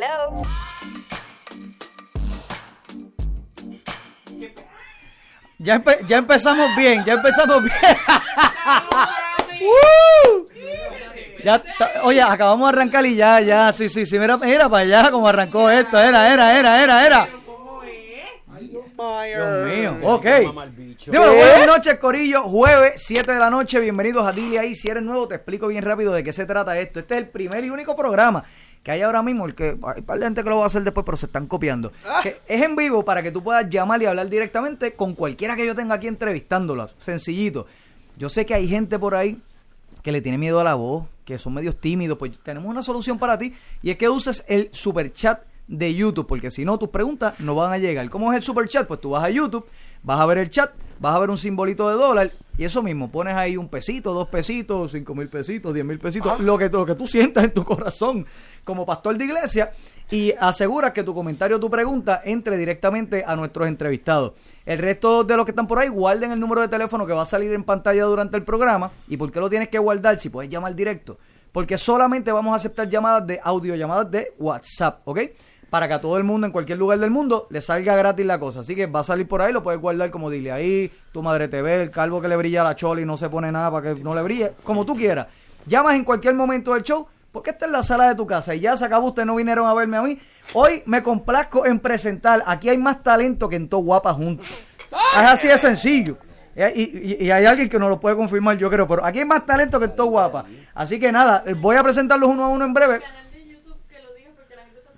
Hello. Ya, empe- ya empezamos bien, ya empezamos bien. Oye, acabamos de arrancar y ya, ya, sí, sí, sí, mira, mira para allá como arrancó esto, era, era, era, era, era. Dios mío, ok. Buenas noches, Corillo. Jueves, 7 de la noche. Bienvenidos a Dile ahí. Si eres nuevo, te explico bien rápido de qué se trata esto. Este es el primer y único programa que hay ahora mismo. El que hay par de gente que lo va a hacer después, pero se están copiando. Que es en vivo para que tú puedas llamar y hablar directamente con cualquiera que yo tenga aquí entrevistándolas. Sencillito. Yo sé que hay gente por ahí que le tiene miedo a la voz, que son medios tímidos, pues tenemos una solución para ti y es que uses el super chat de YouTube, porque si no tus preguntas no van a llegar. ¿Cómo es el super chat? Pues tú vas a YouTube, vas a ver el chat, vas a ver un simbolito de dólar y eso mismo, pones ahí un pesito, dos pesitos, cinco mil pesitos, diez mil pesitos, lo, que, lo que tú sientas en tu corazón como pastor de iglesia y aseguras que tu comentario, tu pregunta entre directamente a nuestros entrevistados. El resto de los que están por ahí, guarden el número de teléfono que va a salir en pantalla durante el programa. ¿Y por qué lo tienes que guardar si puedes llamar directo? Porque solamente vamos a aceptar llamadas de audio, llamadas de WhatsApp, ¿ok? Para que a todo el mundo, en cualquier lugar del mundo, le salga gratis la cosa. Así que va a salir por ahí, lo puedes guardar como dile ahí, tu madre te ve, el calvo que le brilla la chola y no se pone nada para que no le brille, como tú quieras. Llamas en cualquier momento del show, porque esta es la sala de tu casa y ya se acabó, ustedes no vinieron a verme a mí. Hoy me complazco en presentar, aquí hay más talento que en todo guapa juntos. Es así de sencillo. Y, y- y hay alguien que nos lo puede confirmar, yo creo, pero aquí hay más talento que en todo guapa. Así que nada, eh, voy a presentarlos uno a uno en breve.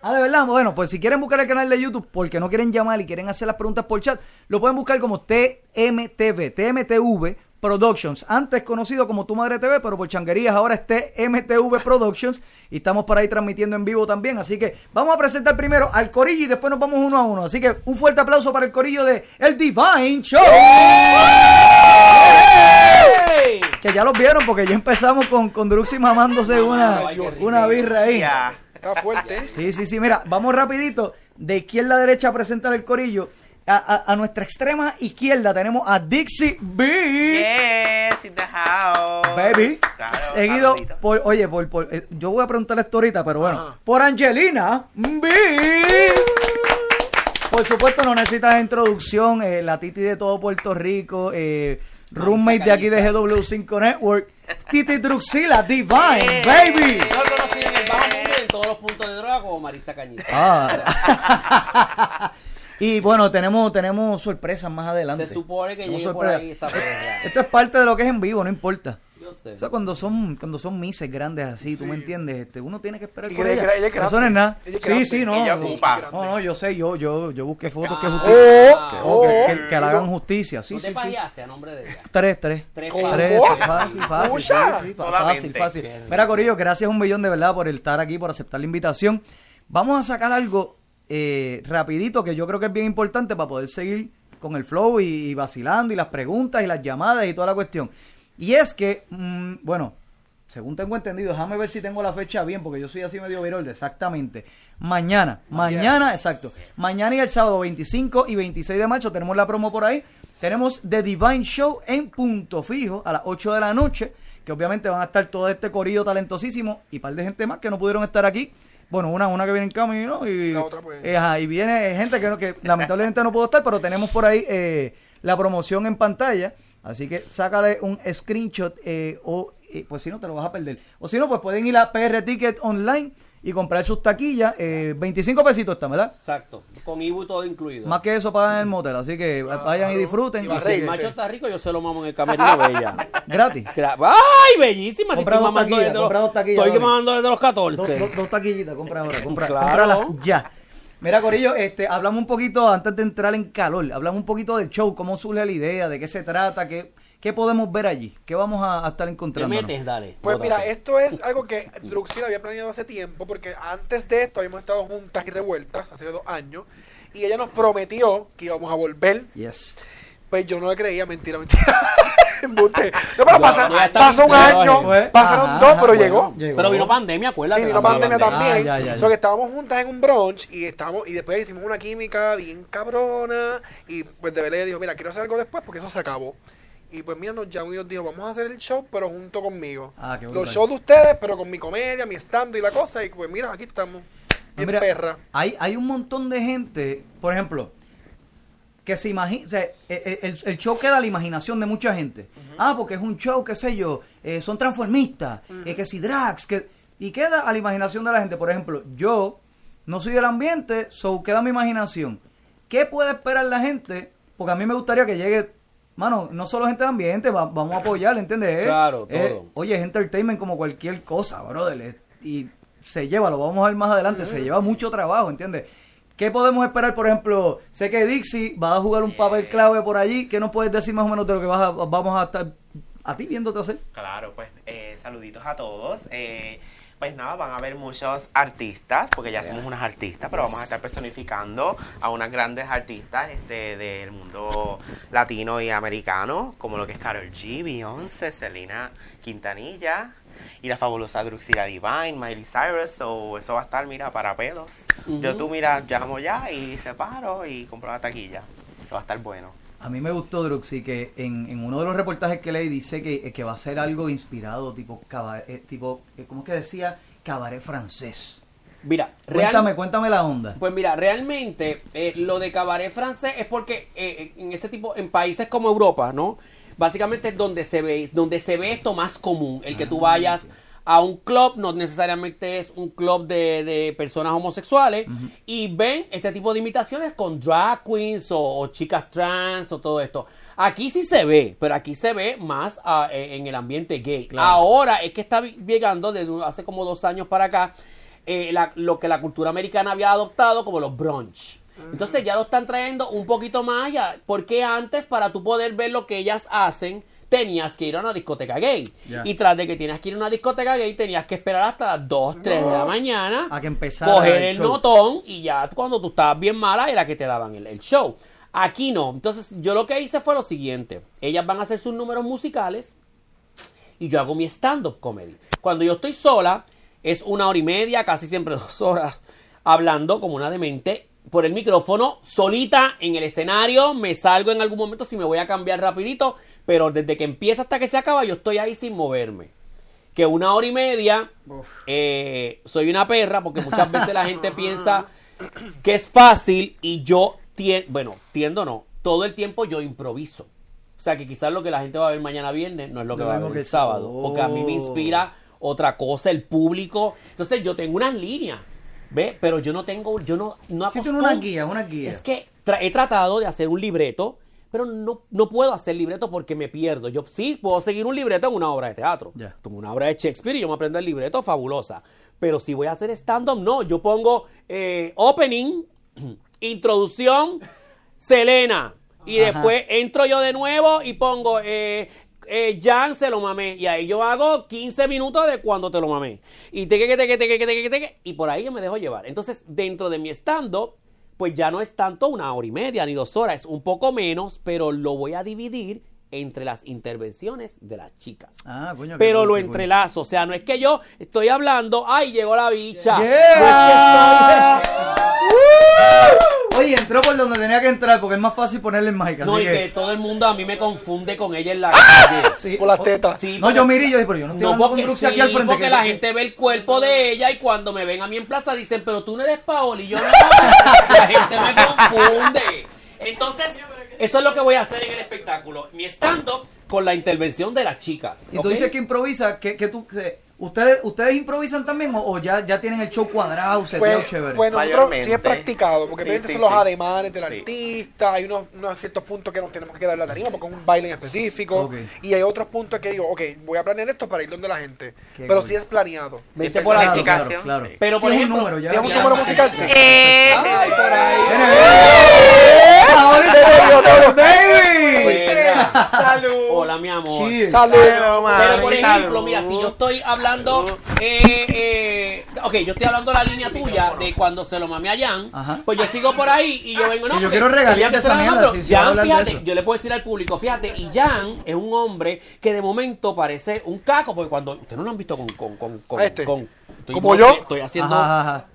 Ah, de verdad, bueno, pues si quieren buscar el canal de YouTube porque no quieren llamar y quieren hacer las preguntas por chat, lo pueden buscar como TMTV, TMTV Productions, antes conocido como Tu Madre TV, pero por changuerías ahora es TMTV Productions y estamos por ahí transmitiendo en vivo también, así que vamos a presentar primero al Corillo y después nos vamos uno a uno, así que un fuerte aplauso para el Corillo de El Divine Show. Que ya los vieron porque ya empezamos con, con Druxy mamándose una, una birra ahí. Está fuerte. Sí, sí, sí. Mira, vamos rapidito. De izquierda a derecha a presentar el corillo. A, a- a nuestra extrema izquierda tenemos a Dixie B. Yes, in the house. Baby. Claro, seguido por, oye, por, por- eh, yo voy a preguntarle esto ahorita, pero bueno, Ajá. por Angelina B. Por supuesto, no necesitas introducción. eh, la Titi de todo Puerto Rico, eh, roommate de aquí de GW5 Network, Titi Druxila Divine, baby. Yo lo conocí en el bajo mundo y en todos los puntos de droga como Marisa Cañiza. Ah. y bueno, tenemos, tenemos sorpresas más adelante. Se supone que llegue por ahí esta. Esto es parte de lo que es en vivo, no importa. Yo sé. O sea, cuando son, cuando son mises grandes así, tú me entiendes, este, uno tiene que esperar Y por ella- ella. ella es. Eso nada. Ella es Sí, grande. sí, no. Ella no, ocupa. no, no, yo sé, yo, yo, yo busqué fotos que, Ah. justi- Oh, que, oh. que- que le hagan justicia. Sí, ¿Tú sí, te sí. pajeaste a nombre de ella? Tres, tres. Tres ¿Cómo? Tres, fácil, fácil, sí, fácil, fácil. Mira, Corillo, gracias un millón de verdad por estar aquí, por aceptar la invitación. Vamos a sacar algo eh, rapidito que yo creo que es bien importante para poder seguir con el flow y, y vacilando y las preguntas y las llamadas y toda la cuestión. Y es que, mm, bueno, según tengo entendido, déjame ver si tengo la fecha bien, porque yo soy así medio virolde, exactamente. Mañana, mañana, exacto. Mañana y el sábado 25 y 26 de marzo tenemos la promo por ahí. Tenemos The Divine Show en punto fijo a las 8 de la noche, que obviamente van a estar todo este corillo talentosísimo y par de gente más que no pudieron estar aquí. Bueno, una, una que viene en camino y, La otra, pues. eh, ajá, y viene gente que, que lamentablemente no pudo estar, pero tenemos por ahí eh, la promoción en pantalla. Así que sácale un screenshot eh, o eh, pues si no te lo vas a perder. O si no, pues pueden ir a PR Ticket Online y comprar sus taquillas. eh, 25 pesitos están, ¿verdad? Exacto. Con Ibu todo incluido. Más que eso pagan en el motel, así que vayan y disfruten. Y va a Así Si que- el macho está rico, yo se lo mamo en el camerino bella. gratis. Gra- ¡Ay, bellísima! Si Compra estoy dos taquillas, compra dos taquillas Estoy mamando desde los Dos, 14. dos- dos taquillitas, compra ahora, compra, Claro. cómpralas ya. Mira, Corillo, este, hablamos un poquito, antes de entrar en calor, hablamos un poquito del show, cómo surge la idea, de qué se trata, qué, qué podemos ver allí, qué vamos a, a estar Te encontrando. metes, dale. Pues bótate. mira, esto es algo que Druxil había planeado hace tiempo, porque antes de esto habíamos estado juntas y revueltas, hace dos años, y ella nos prometió que íbamos a volver. Yes. Pues yo no le creía, mentira, mentira. Embuste. no, pero pasa- pasó un año. Pues, pasaron ajá, dos, ajá, pero bueno, llegó. llegó. Pero vino pandemia, acuérdate. Sí, vino pandemia también. Ah, ya, que estábamos juntas en un brunch y estábamos y después hicimos una química bien cabrona y pues de verdad ella dijo, mira, quiero hacer algo después porque eso se acabó. Y pues mira, nos llamó y nos dijo, vamos a hacer el show pero junto conmigo. Ah, qué Los shows de ustedes, pero con mi comedia, mi stand y la cosa y pues mira, aquí estamos. bien Mira, perra. Hay, hay un montón de gente, por ejemplo, que se imagina, o sea, el, el- show queda a la imaginación de mucha gente. Ah, porque es un show, qué sé yo, eh, son transformistas, eh, que si drags, que... Y queda a la imaginación de la gente. Por ejemplo, yo no soy del ambiente, so queda a mi imaginación. ¿Qué puede esperar la gente? Porque a mí me gustaría que llegue, mano, no solo gente del ambiente, va- vamos a apoyar, ¿entiendes? Eh, Claro, eh, todo. oye, es entertainment como cualquier cosa, brother. Y se lleva, lo vamos a ver más adelante, se lleva mucho trabajo, ¿entiendes? ¿Qué podemos esperar, por ejemplo? Sé que Dixie va a jugar un papel clave por allí. ¿Qué nos puedes decir más o menos de lo que vas a- vamos a estar a ti viéndote hacer? Claro, pues eh, saluditos a todos. Eh, pues nada, van a haber muchos artistas, porque ya somos unas artistas, pero vamos a estar personificando a unas grandes artistas este, del mundo latino y americano, como lo que es Karol G, Beyoncé, Selena Quintanilla y la fabulosa Druxila Divine, Miley Cyrus, so, eso va a estar, mira, para pelos. Yo tú, mira, llamo ya y separo y compro la taquilla. Eso va a estar bueno. A mí me gustó, Druxy, que en, en uno de los reportajes que leí dice que, que va a ser algo inspirado, tipo, cabaret, eh, tipo eh, ¿cómo es que decía? Cabaret francés. Mira, real- Cuéntame, cuéntame la onda. Pues mira, realmente eh, lo de cabaret francés es porque eh, en ese tipo, en países como Europa, ¿no? Básicamente es donde se ve, donde se ve esto más común, el que tú vayas a un club, no necesariamente es un club de, de personas homosexuales, y ven este tipo de imitaciones con drag queens o, o chicas trans o todo esto. Aquí sí se ve, pero aquí se ve más ah, eh, en el ambiente gay. Ahora es que está llegando desde hace como dos años para acá eh, la- lo que la cultura americana había adoptado como los brunch. Entonces ya lo están trayendo un poquito más allá, porque antes para tú poder ver lo que ellas hacen, tenías que ir a una discoteca gay. Y tras de que tienes que ir a una discoteca gay, tenías que esperar hasta las 2, 3 de la mañana. A que empezara Coger el el, show. notón y ya cuando tú estabas bien mala era que te daban el, el show. Aquí no. Entonces yo lo que hice fue lo siguiente. Ellas van a hacer sus números musicales y yo hago mi stand-up comedy. Cuando yo estoy sola, es una hora y media, casi siempre dos horas, hablando como una demente por el micrófono, solita en el escenario, me salgo en algún momento si me voy a cambiar rapidito, pero desde que empieza hasta que se acaba, yo estoy ahí sin moverme. Que una hora y media, eh, soy una perra, porque muchas veces la gente piensa que es fácil y yo, bueno, tiendo no, todo el tiempo yo improviso. O sea que quizás lo que la gente va a ver mañana viernes no es lo que va a ver el sábado. oh. Porque a mí me inspira otra cosa, el público. Entonces yo tengo unas líneas, ¿ves? Pero yo no tengo, yo no, no Sí, tiene una guía, una guía. Es que tra- he tratado de hacer un libreto, pero no, no puedo hacer libreto porque me pierdo. Yo sí puedo seguir un libreto en una obra de teatro. Ya. Como una obra de Shakespeare y yo me aprendo el libreto, fabulosa. Pero si voy a hacer stand-up, no. Yo pongo eh, opening, introducción, Selena. Y Ajá. después entro yo de nuevo y pongo eh, eh, Jan se lo mamé. Y ahí yo hago 15 minutos de cuando te lo mamé. Y teque, teque, teque, teque, teque, teque, y por ahí yo me dejo llevar. Entonces, dentro de mi stand-up, pues ya no es tanto una hora y media ni dos horas, es un poco menos, pero lo voy a dividir entre las intervenciones de las chicas. Ah, coño, Pero lo entrelazo, o sea, no es que yo estoy hablando, ay, llegó la bicha. Yeah. No es que estoy- Oye, entró por donde tenía que entrar porque es más fácil ponerle el mic. No, y que- que todo el mundo a mí me confunde con ella en la calle. Sí, Por las tetas. Sí, No, porque- yo miré y yo dije, pero yo no estoy No, porque, con Bruxy sí, aquí al frente. porque que- la que- gente ve el cuerpo de ella y cuando me ven a mí en plaza dicen, pero tú no eres Paola y yo no. la gente me confunde. Entonces, eso es lo que voy a hacer en el espectáculo. Mi stand-up con la intervención de las chicas. Y tú dices que improvisa, que, que tú... que- ¿Ustedes, ¿Ustedes improvisan también o, o ya, ya tienen el show cuadrado, seteado Pues, chévere? pues nosotros sí es practicado, porque Sí, son los sí. ademanes del Sí. artista, hay unos, unos ciertos puntos que nos tenemos que dar la tarima porque es un baile en específico, y hay otros puntos que digo, ok, voy a planear esto para ir donde la gente, Qué pero cool. sí es planeado. Me Sí, dice por claro, claro. Pero, Sí, por es un ejemplo, número, ya. Si es un número musical, sí. Eh, Ay, por ahí. ¡Baby! Buena. Salud. Hola, mi amor. Salud. Pero, por ejemplo, mira, si yo estoy hablando, eh, eh, ok, yo estoy hablando la línea tuya de cuando se lo mamé a Jan, Ajá. pues yo sigo por ahí y yo vengo, no, yo quiero de esa mierda, si- Jan, de fíjate, eso. yo le puedo decir al público, fíjate, y Jan es un hombre que de momento parece un caco, porque cuando, ustedes no lo han visto con, con, con, con, este. con- estoy- ¿Como yo? Estoy haciendo, Ajá, ajá.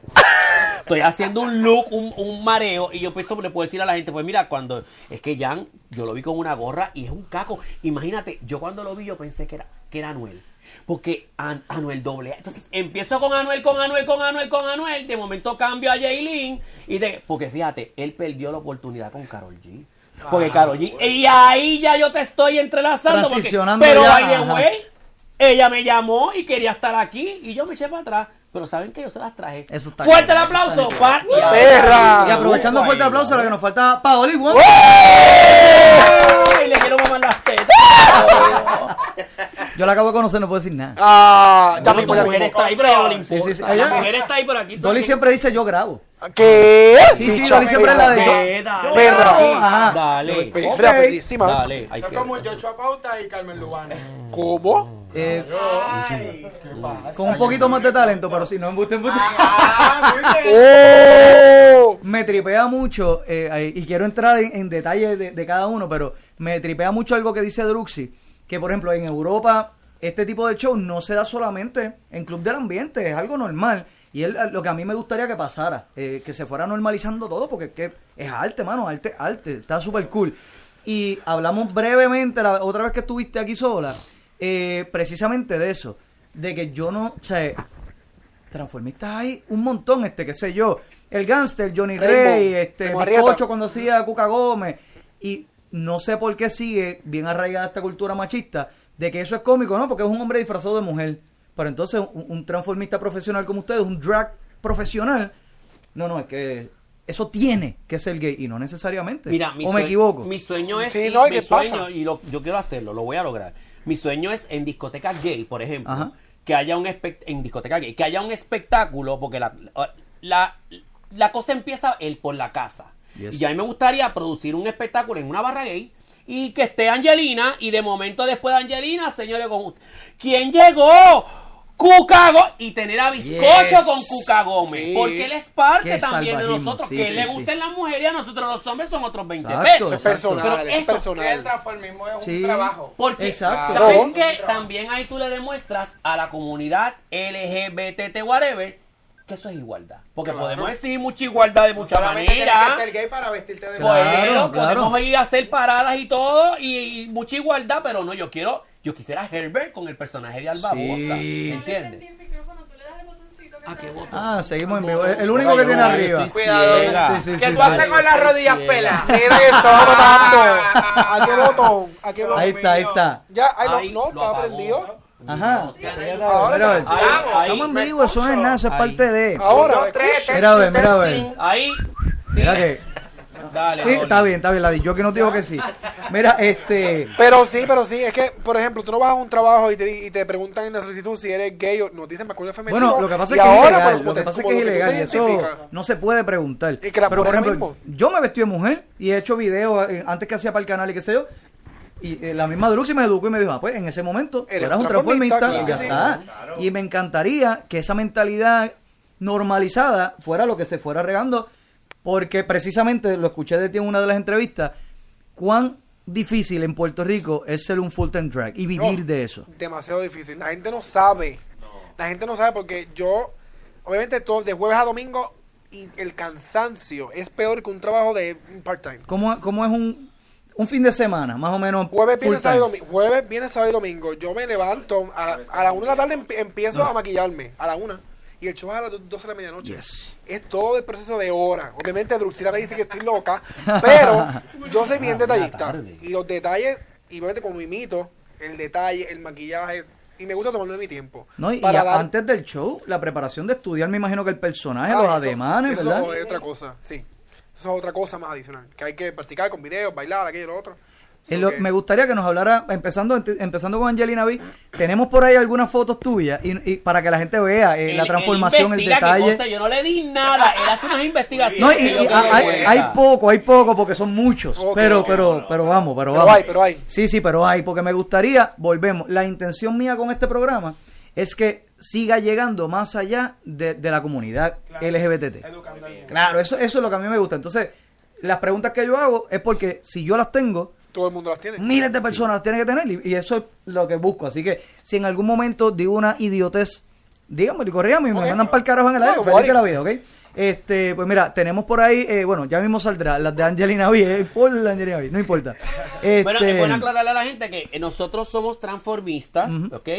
estoy haciendo un look, un, un mareo, y yo pues le puedo decir a la gente, pues mira, cuando es que Jan, yo lo vi con una gorra y es un caco. Imagínate, yo cuando lo vi yo pensé que era, que era Anuel. Porque An- Anuel doble. A. Entonces empiezo con Anuel, con Anuel, con Anuel, con Anuel. De momento cambio a Jaylin. Y de, porque fíjate, él perdió la oportunidad con Carol G. Porque Carol G. Y ahí ya yo te estoy entrelazando. porque- pero ya, by the way, ella me llamó y quería estar aquí. Y yo me eché para atrás. Pero saben que yo se las traje. Eso está Fuerte el bien, aplauso. y ¡Perra! Y aprovechando fuerte aplauso, lo que nos falta Paoli Wonder. Ay, le quiero mamar las tetas. Yo la acabo de conocer, no puedo decir nada. Ah, tu ya mujer está ahí, pero ya no le Sí, importa. sí, sí. La Ella- mujer está ahí por aquí. Dolly siempre dice yo grabo. ¿Qué? Sí, sí, Dolly siempre es la de. Eh, dale, Perra. dale, Ajá. Dale. Perra, Ok. perrísima. Dale. Es como Joshua Pauta y Carmen Lubana. ¿Cómo? Eh, Ay, ¿qué pasa? con un poquito más de talento, pero si no embuste, embuste. Ah, muy bien. ¡Oh! Me tripea mucho, eh, y quiero entrar en, en detalle de, de cada uno, pero me tripea mucho algo que dice Druxy, que por ejemplo en Europa este tipo de show no se da solamente en Club del Ambiente, es algo normal. Y es lo que a mí me gustaría que pasara, eh, que se fuera normalizando todo, porque es que es arte, mano, arte, arte, está súper cool. Y hablamos brevemente la otra vez que estuviste aquí sola, eh, precisamente de eso, de que yo no, o sea, transformistas hay un montón, este, qué sé yo, el gangster, Johnny Rainbow, Rey, este. Bizcocho cuando hacía Cuca Gómez, y no sé por qué sigue bien arraigada esta cultura machista, de que eso es cómico, ¿no? Porque es un hombre disfrazado de mujer. Pero entonces un, un transformista profesional como ustedes, un drag profesional, no, no, es que eso tiene que ser gay y no necesariamente. Mira, mi o me equivoco. Mi sueño es. Sí, y no, ¿y mi sueño, pasa? y lo- yo quiero hacerlo, lo voy a lograr. Mi sueño es en discoteca gay, por ejemplo, Ajá. que haya un espect- en discoteca gay, que haya un espectáculo, porque la, la, la cosa empieza el por la casa. Yes. Y a mí me gustaría producir un espectáculo en una barra gay y que esté Angelina y de momento después de Angelina, señores, con ¿quién llegó? Cuca Go- y tener a bizcocho Yes. con Cuca Gómez, Sí. porque él es parte Qué también de nosotros, sí, que sí, le sí. gusten las mujeres y a nosotros los hombres son otros 20 Exacto, pesos. Eso es personal, Pero eso es Sí, el personal. transformismo es un trabajo. Porque, Exacto. ¿sabes No. qué? También ahí tú le demuestras a la comunidad LGBT, whatever, que eso es igualdad. Porque Claro. podemos decir mucha igualdad de No muchas solamente tienes maneras. que ser gay para vestirte de Claro, claro. podemos ir a hacer paradas y todo, y, y mucha igualdad, pero no, yo quiero, yo quisiera Herbert con el personaje de Alba Sí. ¿entiendes? que Ah, qué. Ah, seguimos en vivo. El el único que tiene arriba. estoy Cuidado. Sí, sí, ¿Qué sí, tú sí. haces con las rodillas Ciega. peladas? Mira que estaba tanto. ¿A qué botón? ¿A qué botón? Ahí está, ahí está. Ya, Ahí no, no, lo está apagó. prendido. Ajá. Ahora, Estamos en vivo, eso no es nada, eso es parte de. Ahora, tres. Mira a ver, mira a ver. ahí, sí, Mira que. dale, Sí, está bien, está bien, la Yo que no digo que sí. Mira, este. Pero sí, pero sí, es que, por ejemplo, tú no vas a un trabajo y te, y te preguntan en la solicitud si eres gay o no, dicen masculino o femenino. Bueno, lo que pasa es que es ahora, ilegal. Lo que te- pasa es que es ilegal te y eso no se puede preguntar. Y que la- Pero, por ejemplo, mismo. yo me vestí de mujer y he hecho videos eh, antes que hacía para el canal y qué sé yo. Y eh, la misma Druxy me educó y me dijo, ah, pues en ese momento Eres eras un transformista, y ya me encantaría que esa mentalidad normalizada fuera lo que se fuera regando, porque precisamente lo escuché de ti en una de las entrevistas, cuán difícil en Puerto Rico es ser un full time drag y vivir No, de eso. Demasiado difícil. La gente no sabe. La gente no sabe porque yo, obviamente, todo de jueves a domingo y el cansancio es peor que un trabajo de un part-time. ¿Cómo, cómo es un, un fin de semana, más o menos? Jueves, viernes, sábado domingo. Jueves, viernes, sábado y domingo. Yo me levanto a, la- a la una de la tarde emp- empiezo a maquillarme. A la una. Y el show es a las do- 12 de la medianoche. Yes. Es todo el proceso de horas. Obviamente Druxila me dice que estoy loca. Pero yo soy bien detallista. Y los detalles, y obviamente como imito, el detalle, el maquillaje. Y me gusta tomarme mi tiempo. No, y, y Para dar- antes del show, la preparación de estudiar, me imagino que el personaje, Ah, los eso- ademanes, eso ¿verdad? es otra cosa, sí. Eso es otra cosa más adicional. Que hay que practicar con videos, bailar, aquello y lo otro. So lo- que- me gustaría que nos hablara, empezando empezando con Angelina B, tenemos por ahí algunas fotos tuyas y, y para que la gente vea eh, la transformación, el que detalle. yo no le di nada, él hace unas investigaciones. No, y, y hay, hay poco, hay poco porque son muchos, Ok, pero, ok. pero, pero vamos, pero, Pero vamos. hay, pero hay. Sí, sí, pero hay, porque me gustaría, volvemos, la intención mía con este programa es que siga llegando más allá de, de la comunidad LGBT. Al mundo. Claro, eso, eso es lo que a mí me gusta. Entonces, las preguntas que yo hago es porque si yo las tengo, Todo el mundo las tiene. miles de personas las tienen que tener y, y eso es lo que busco. Así que si en algún momento digo una idiotez, díganme y corríamos y me mandan para el carajo en el aire. Feliz de la vida, ¿ok? Este, pues mira, tenemos por ahí, eh, bueno, ya mismo saldrá las de Angelina B, el full de Angelina B, no importa. Este, Bueno, es bueno aclararle a la gente que nosotros somos transformistas, ¿ok?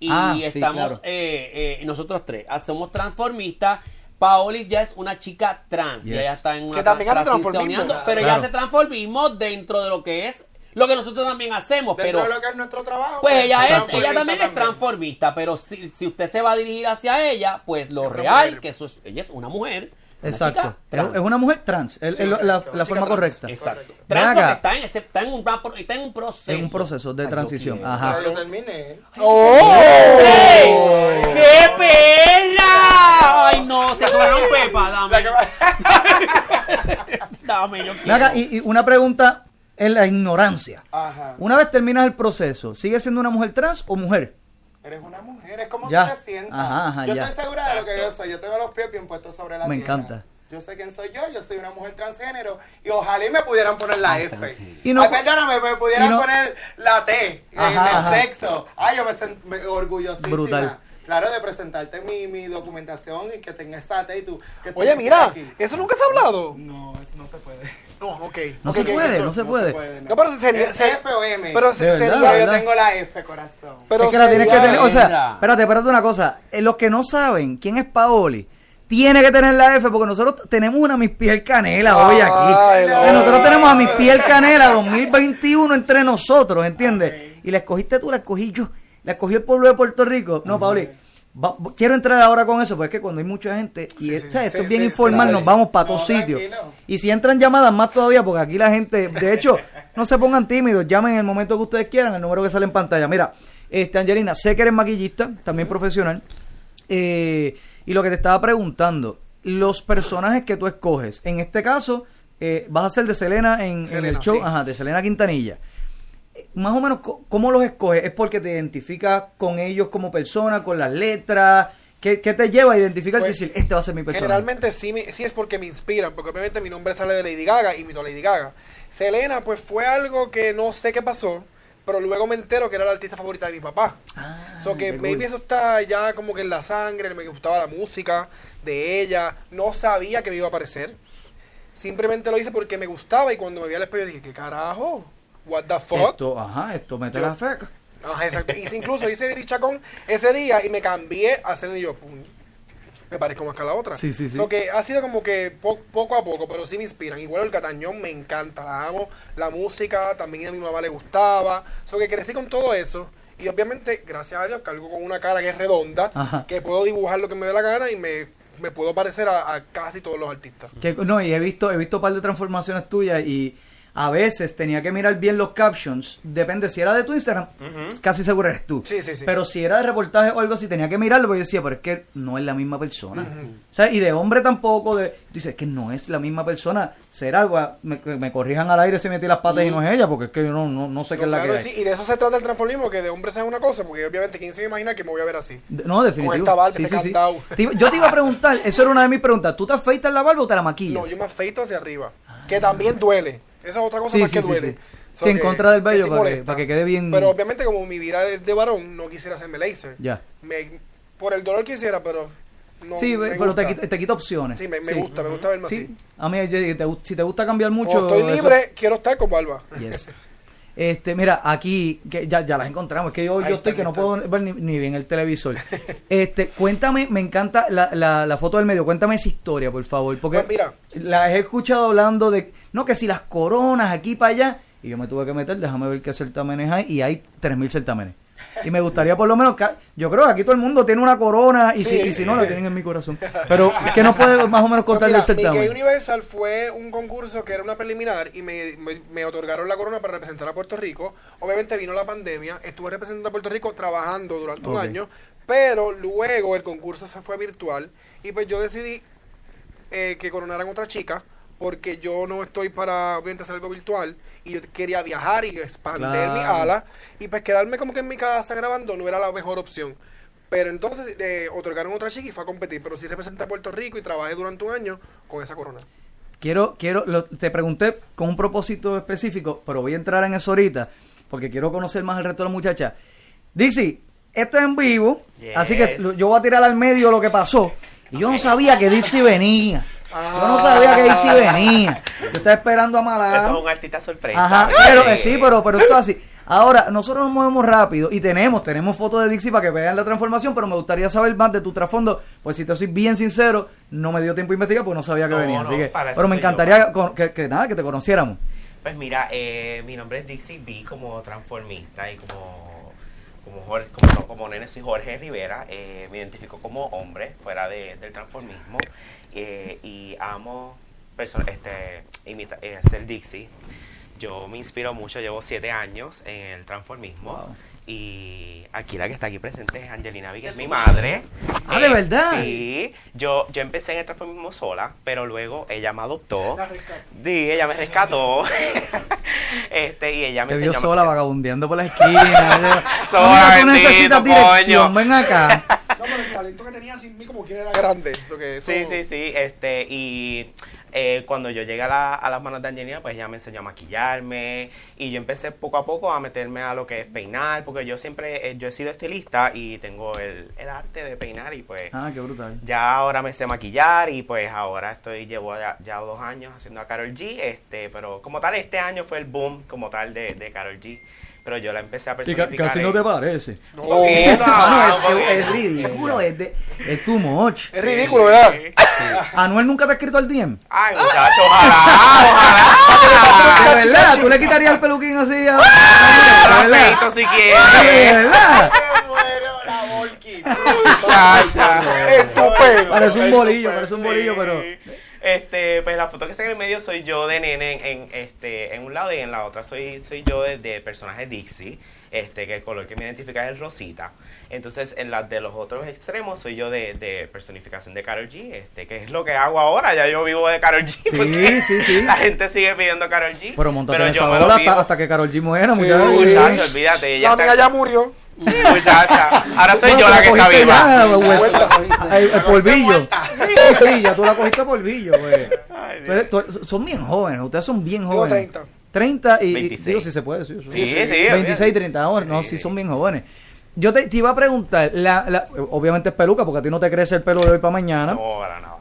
Y Ah, sí, estamos claro. eh, eh, nosotros tres. Ah, Somos transformistas. Paolis ya es una chica trans. Yes. Y ella está en una Que también hace transformismo. Pero Claro. ella hace transformismo dentro de lo que es lo que nosotros también hacemos. Dentro pero de lo que es nuestro trabajo. Pues ella es, ella también es transformista, pero si, si usted se va a dirigir hacia ella, pues lo Es real, que eso es, ella es una mujer. Exacto. trans. Es una mujer trans. el- Sí, el- la, la Chica forma trans. correcta. Exacto. Trans porque está en, ese, está en un, está en un proceso. En un proceso de Ay, transición. Ajá. Ya yo terminé. ¡Ey! ¡Qué perla! ¡Ay, no! Se sobraron pepa, dame. dame, yo quiero. acá, y, y una pregunta en la ignorancia. Ajá. Una vez terminas el proceso, ¿sigue siendo una mujer trans o mujer? Eres una mujer, es como Ya. tú te sientas. Ajá, ajá, yo ya. estoy segura lo que yo soy. Yo tengo los pies bien puestos sobre la Me tierra. encanta. Yo sé quién soy yo, yo soy una mujer transgénero y ojalá y me pudieran poner la F. Y no- Ay, perdóname, me pudieran no- poner la T en Ajá, el ajá. sexo. Ay, yo me siento orgullosísima. Brutal. Claro, de presentarte mi, mi documentación y que tenga esa y tú. que Oye, mira, aquí. ¿eso nunca se ha hablado? No, eso no se puede. No, ok. No Ok, se puede, eso- no se puede. No, pero sería- ¿Es se- F o M? Pero se- verdad, sería- Pero yo tengo la F, corazón. pero es que la tienes que tener, o sea, espérate, espérate una cosa. Eh, los que no saben quién es Paoli, tiene que tener la F porque nosotros tenemos una Miss Piel Canela hoy Ay, aquí. no. Eh, nosotros tenemos a Miss Piel Canela 2021 entre nosotros, ¿entiendes? Y la escogiste tú, la escogí yo, la escogí el pueblo de Puerto Rico. No, Paoli, va- quiero entrar ahora con eso, porque es que cuando hay mucha gente, y Sí, sí, esto sí, es bien informal, nos vamos para No, todos sitios. Y si entran llamadas más todavía, porque aquí la gente, de hecho, no se pongan tímidos, llamen en el momento que ustedes quieran, el número que sale en pantalla. Mira, este Angelina, sé que eres maquillista, también profesional. eh, y lo que te estaba preguntando, los personajes que tú escoges, en este caso, eh, vas a ser de Selena en, en Selena, el show, ajá, de Selena Quintanilla. Más o menos, ¿cómo los escoges? ¿Es porque te identificas con ellos como persona, con las letras? ¿Qué, qué te lleva a identificarte y Pues, decir, este va a ser mi persona? Generalmente sí, sí es porque me inspiran, porque obviamente mi nombre sale de Lady Gaga y imito a Lady Gaga. Selena, pues fue algo que no sé qué pasó, pero luego me entero que era la artista favorita de mi papá. Ah, so que maybe cool. eso está ya como que en la sangre, me gustaba la música de ella, no sabía que me iba a aparecer. Simplemente lo hice porque me gustaba y cuando me vi al espejo dije, ¿qué carajo? What the fuck? Esto, ajá, esto mete Yo- la feca. Ajá, exacto. Hice, incluso hice Richacón ese día y me cambié a hacer y yo, pum, me parezco más que a la otra. Sí, sí, sí. So que ha sido como que po- poco a poco, pero sí me inspiran. Igual el Catañón me encanta, la amo. La música también a mi mamá le gustaba. So que crecí con todo eso. Y obviamente, gracias a Dios, cargo con una cara que es redonda, Ajá. que puedo dibujar lo que me dé la gana y me, me puedo parecer a, a casi todos los artistas. Que, no, y he visto, he visto un par de transformaciones tuyas y a veces tenía que mirar bien los captions. Depende, si era de tu Instagram, casi seguro eres tú. Sí, sí, sí. Pero si era de reportaje o algo así, tenía que mirarlo porque yo decía, pero es que no es la misma persona. O sea, y de hombre tampoco, de, dices, es que no es la misma persona. Será, gua- me, me corrijan al aire si metí las patas y no es ella, porque es que yo no, no, no sé qué es la Claro, que hay. sí, y de eso se trata el transformismo, que de hombre sea una cosa, porque obviamente, ¿quién se imagina que me voy a ver así? De- No, definitivo. Con esta barba, Sí, este sí, sí. Yo te iba a preguntar, eso era una de mis preguntas. ¿Tú te afeitas la barba o te la maquillas? No, yo me afeito hacia arriba. Que también duele. Esa es otra cosa Sí, más sí, que duele. sí. So Sí, en que- contra del vello, para que- para que quede bien- Pero obviamente, como mi vida es de varón, no quisiera hacerme laser. Ya. Me, por el dolor quisiera, pero. No, sí, me pero te gusta. quita, te quita opciones. Sí, me, me gusta, me gusta verme Sí, así. a mí, te si te gusta cambiar mucho. Estoy eso- libre, quiero estar con barba. Yes. Este, mira, aquí que ya, ya las encontramos. Es que yo, Ahí yo estoy que no está. puedo ver ni, ni bien el televisor. Este, cuéntame, me encanta la, la, la foto del medio. Cuéntame esa historia, por favor. Porque Pues mira. la he escuchado hablando de, no, que si las coronas aquí para allá. Y yo me tuve que meter, déjame ver qué certámenes hay. Y hay 3.000 certámenes. Y me gustaría por lo menos, ca- yo creo que aquí todo el mundo tiene una corona y, si, y si no, la tienen en mi corazón. Pero, ¿qué nos puede más o menos contar del certamen? Universal fue un concurso que era una preliminar y me, me- me otorgaron la corona para representar a Puerto Rico. Obviamente vino la pandemia, estuve representando a Puerto Rico trabajando durante un año, pero luego el concurso se fue virtual y pues yo decidí eh, que coronaran otra chica porque yo no estoy para obviamente hacer algo virtual y yo quería viajar y expandir Claro. mi ala y pues quedarme como que en mi casa grabando no era la mejor opción. Pero entonces eh, otorgaron otra chica y fue a competir, pero sí representé a Puerto Rico y trabajé durante un año con esa corona. Quiero, quiero, lo- te pregunté con un propósito específico, pero voy a entrar en eso ahorita, porque quiero conocer más al resto de la muchacha. Dixie, esto es en vivo, Yes. así que yo voy a tirar al medio lo que pasó. Y yo no sabía que Dixie venía. Yo no sabía que Dixie venía. Yo estaba esperando a Eso es un artista sorpresa. Ajá, pero eh, sí, pero, pero esto es así. Ahora, nosotros nos movemos rápido y tenemos, tenemos fotos de Dixie para que vean la transformación, pero me gustaría saber más de tu trasfondo. Pues si te soy bien sincero, no me dio tiempo a investigar porque no sabía que No, venía. no, así que, pero me yo, encantaría que, que nada, que te conociéramos. Pues mira, eh, mi nombre es Dixie B como transformista y como como Jorge, como, Jorge Rivera, eh, me identifico como hombre fuera de- del transformismo eh, y amo este, imita- eh, ser Dixie. Yo me inspiro mucho, llevo siete años en el transformismo. Y aquí la que está aquí presente es Angelina V, que es mi madre. Ah, ¿de verdad? Sí, yo, yo empecé en el transformismo sola, pero luego ella me adoptó. La rescató. Sí, ella me rescató. este, y ella me Te vio sola vagabundeando por la esquina. Sola, tú necesitas dirección, coño. ven acá. No, pero el talento que tenía sin mí como que era grande. Eso que eso- Sí, sí, sí. Este, y eh, cuando yo llegué a, la- a las manos de Angelina, pues ella me enseñó a maquillarme. Y yo empecé poco a poco a meterme a lo que es peinar, porque yo siempre, eh, yo he sido estilista y tengo el, el arte de peinar y pues... Ah, qué brutal. Ya ahora me sé maquillar y pues ahora estoy, llevo ya, ya dos años haciendo a Carol G, este, pero como tal este año fue el boom como tal de, de Carol G, pero yo la empecé a Que ca- personificar. casi en- no te parece. No, poquito. es, es ridículo, es, de, es too much. Es ridículo, ¿verdad? Anuel nunca te ha escrito al DM. Ay, muchacho, ojalá, ojalá. De verdad, tú le quitarías el peluquín así a. Ah, verdad. Si quieres. verdad. ¡Qué bueno la Volky! Muchacha. Estupendo. Parece un bolillo, parece un bolillo, pero. Este, pues la foto que está en el medio soy yo de nene en, en, este, en un lado y en la otra soy, soy yo de, de personaje Dixie, este, que el color que me identifica es el rosita. Entonces, en las de los otros extremos soy yo de, de personificación de Carol G, este, que es lo que hago ahora, ya yo vivo de Carol G. Sí, sí, sí. La gente sigue pidiendo Carol G. Pero montate en esa bola vivo. hasta, hasta que Carol G muera, Sí. muchacho. Muchacho, olvídate, ella La está- amiga ya murió. Muchacha, ahora soy Bueno, yo la que está viva. ya, pues, el, el polvillo. Sí, sí, ya tú la cogiste polvillo, güey. Eres- son bien jóvenes, ustedes son bien Tengo jóvenes. 30. 30 y, y 26. digo si se puede, sí. Sí, sí, 26, 30 ahora, no, sí son bien jóvenes. Yo te, te iba a preguntar, la, la- obviamente es peluca porque a ti no te crece el pelo de hoy para mañana. No, para nada.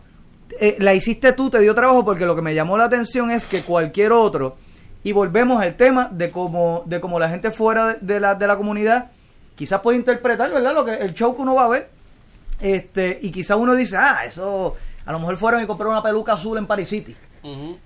Eh, la hiciste tú, te dio trabajo porque lo que me llamó la atención es que cualquier otro, y volvemos al tema de cómo, de cómo la gente fuera de la, de la comunidad quizás puede interpretar, ¿verdad? Lo que, el show que uno va a ver. Este, y quizás uno dice, ah, eso, a lo mejor fueron y compraron una peluca azul en Paris City.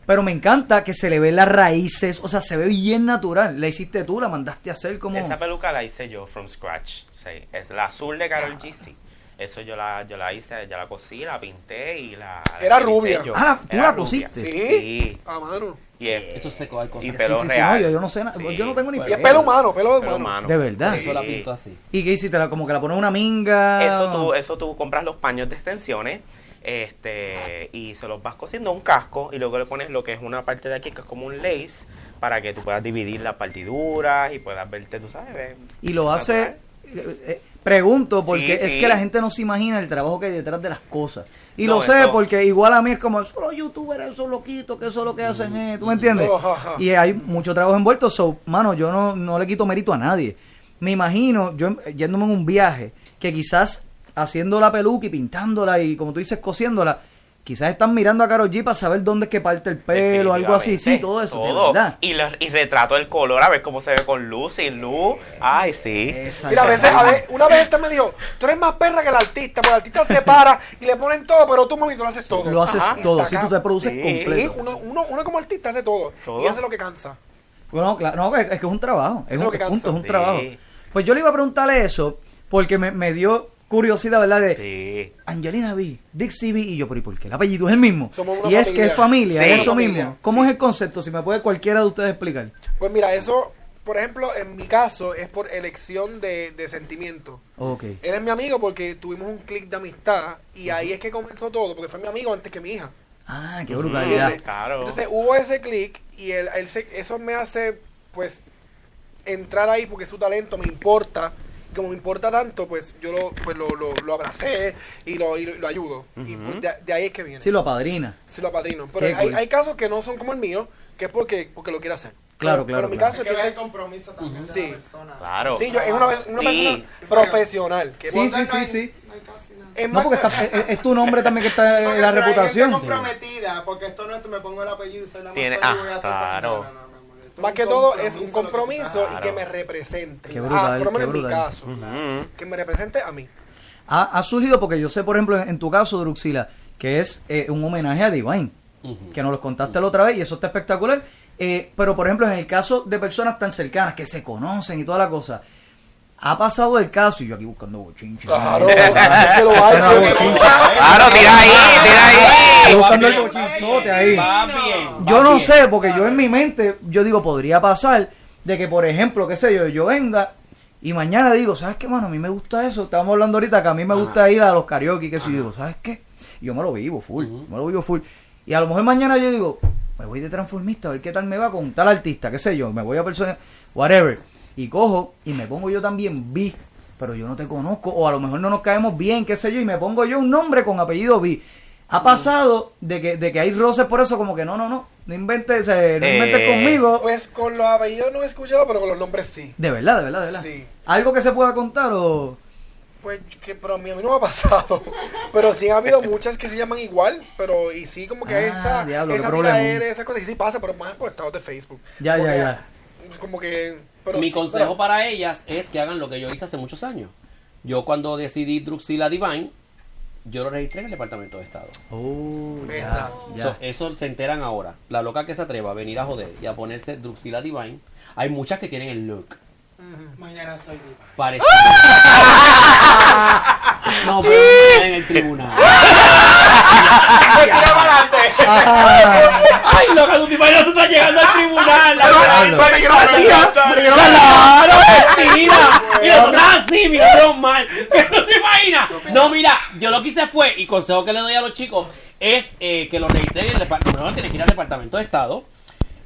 Pero me encanta que se le ven las raíces, o sea, se ve bien natural. La hiciste tú, la mandaste a hacer como... Esa peluca la hice yo from scratch. Sí, es la azul de Carol G. Sí. Eso yo la, yo la hice, ya la cosí, la pinté y la. Era la rubia. yo. Ah, ¿tú Era la rubia. cosiste? ¿Sí? Sí. A mano. Y es, Eso seco hay cosas. y pelo sí, sí, sí, real. no, yo- yo no sé nada, Sí. yo no tengo ni Y es pelo humano, pelo de Pelo humano. humano. De verdad. Sí. Eso la pintó así. ¿Y qué hiciste? La- Como que la pones una minga. Eso tú, eso tú compras los paños de extensiones este y se los vas cosiendo a un casco y luego le pones lo que es una parte de aquí que es como un lace para que tú puedas dividir las partiduras y puedas verte, tú sabes. Y lo hace. Pregunto, porque Sí, es sí. que la gente no se imagina el trabajo que hay detrás de las cosas. Y No, lo sé eso- porque igual a mí es como, solo youtubers, esos loquitos, que eso es lo que hacen, eh", ¿tú me entiendes? Oh. Y hay mucho trabajo envuelto, so, mano, yo no, no le quito mérito a nadie. Me imagino, yo eh, yéndome en un viaje, que quizás haciendo la peluca y pintándola y como tú dices, cosiéndola, quizás están mirando a Karol G para saber dónde es que parte el pelo, algo así. Sí, todo eso, todo. de verdad. Y, lo- y retrato el color, a ver cómo se ve con luz, sin luz. Ay, sí. Exacto. Mira, a veces, a ver, una vez este me dijo, tú eres más perra que el artista, porque el artista se para y le ponen todo, pero tú, mami, tú lo haces todo. Lo haces Ajá. todo, si tú te produces Sí. Sí, completo. uno, uno, uno como artista hace todo. Todo. Y eso es lo que cansa. Bueno, claro, no, es, que es un trabajo, es, Eso es un, lo que punto, cansa. es un Sí. trabajo. Pues yo le iba a preguntarle eso porque me, me dio curiosidad, ¿verdad? De Sí. Angelina B, Dixie B y yo, pero ¿y por qué el apellido es el mismo? Somos una y es familia. que es familia, Sí. es eso Familia, mismo. ¿Cómo es el concepto? Si me puede cualquiera de ustedes explicar. Pues mira, eso, por ejemplo, en mi caso es por elección de, de sentimiento. Ok. Él es mi amigo porque tuvimos un clic de amistad y ahí es que comenzó todo, porque fue mi amigo antes que mi hija. Ah, qué brutalidad. Claro. Entonces hubo ese clic y él, él se- eso me hace, pues, entrar ahí porque su talento me importa. Y como me importa tanto, pues yo lo, pues, lo, lo, lo abracé y lo, y lo, ayudo. Y pues, de, de ahí es que viene. Sí, lo apadrina. Sí, lo apadrino. Pero hay, cool. hay casos que no son como el mío, que es porque, porque lo quiere hacer. Claro, Pero- claro, Pero en mi claro. caso Es que el compromiso también de Sí. la persona. Claro. Sí, yo, es una, una Sí. persona profesional. Que Sí, sí, no sí, hay- sí. no hay casi nada. es No, más- porque está- es, es tu nombre también que está en la hay reputación. gente comprometida, porque esto no es, me pongo el apellido y soy la más Tiene- ah, voy a estar- claro. Más que todo es un compromiso y que me represente. Qué brutal, ah, por lo menos en mi caso. Que me represente a mí. Ha, ha surgido porque yo sé, por ejemplo, en, en tu caso, Druxila, que es eh, un homenaje a Divine, que nos lo contaste la otra vez y eso está espectacular. Eh, pero, por ejemplo, en el caso de personas tan cercanas que se conocen y toda la cosa, ha pasado el caso, y yo aquí buscando bochinche. Claro, es que lo hay. Espera, bochinche. Claro, tira ahí, tira ahí. Buscando el bochinchote ahí. Va bien. Yo no bien. sé, porque yo en mi mente, yo digo, podría pasar de que, por ejemplo, qué sé yo, yo venga y mañana digo, ¿sabes qué, mano? A mí me gusta eso. Estábamos hablando ahorita que a mí me gusta ir a los karaoke, que eso. Y digo, ¿sabes qué? Y yo me lo vivo full, me lo vivo full. Y a lo mejor mañana yo digo, me voy de transformista a ver qué tal me va con tal artista, qué sé yo, me voy a persona, whatever. Y cojo y me pongo yo también B, pero yo no te conozco, o a lo mejor no nos caemos bien, qué sé yo, y me pongo yo un nombre con apellido B. Ha pasado de que, de que hay roces por eso, como que no, no, no, no inventes, no inventes Eh. conmigo. Pues con los apellidos no he escuchado, pero con los nombres sí. De verdad, de verdad, de verdad. Sí. ¿Algo que se pueda contar o...? Pues que pero a mí, a mí no me ha pasado. Pero sí ha habido muchas que se llaman igual, pero y sí como que Ah, esa, diablo, esa esa cosa, y sí pasa, pero más por estados de Facebook. Ya, ya, ya. Como que... Pero Mi sí, consejo pero- para ellas es que hagan lo que yo hice hace muchos años. Yo cuando decidí Druxila Divine, yo lo registré en el Departamento de Estado. Oh, ya, Verdad. ya. So, eso se enteran ahora. La loca que se atreva a venir a joder y a ponerse Druxila Divine, hay muchas que tienen el look. Mañana soy diva. Parece. no, pero en el tribunal. Tira para adelante. Ay, loca, tú te imaginas tú estás llegando al tribunal. Claro, mentira. Y nosotros así, mirando mal. ¿Qué tú te imaginas? No, mira, yo lo que hice fue, y consejo que le doy a los chicos, es eh, que lo registren en el departamento. Primero tienen que ir al Departamento de Estado.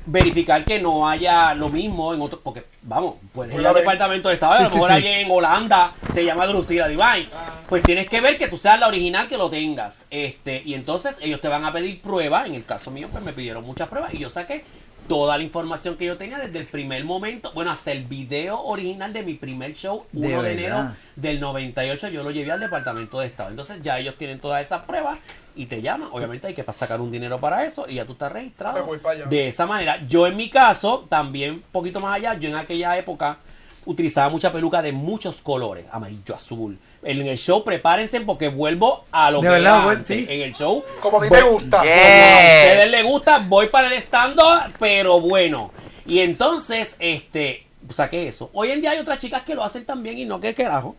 Verificar que no haya lo mismo en otro. Porque, vamos, puedes ir al. Departamento de Estado. y a Sí, lo sí, mejor sí. alguien en Holanda se llama Drusila Divine. Pues tienes que ver que tú seas la original que lo tengas. Este, y entonces ellos te van a pedir pruebas. En el caso mío, pues me pidieron muchas pruebas. Y yo saqué toda la información que yo tenía desde el primer momento. Bueno, hasta el video original de mi primer show, De 1 de, verdad. enero del 98, yo lo llevé al Departamento de Estado. Entonces ya ellos tienen todas esas pruebas y te llaman. Obviamente hay que sacar un dinero para eso y ya tú estás Me registrado. voy para allá. De esa manera, yo en mi caso, también un poquito más allá, yo en aquella época utilizaba mucha peluca de muchos colores, amarillo, azul. En el show prepárense porque vuelvo a lo De que verdad, era güey, antes. sí. En el show. Como a mí voy- me gusta. como a ustedes les gusta, voy para el stand pero bueno. Y entonces, este, saqué eso. Hoy en día hay otras chicas que lo hacen también y no que carajo.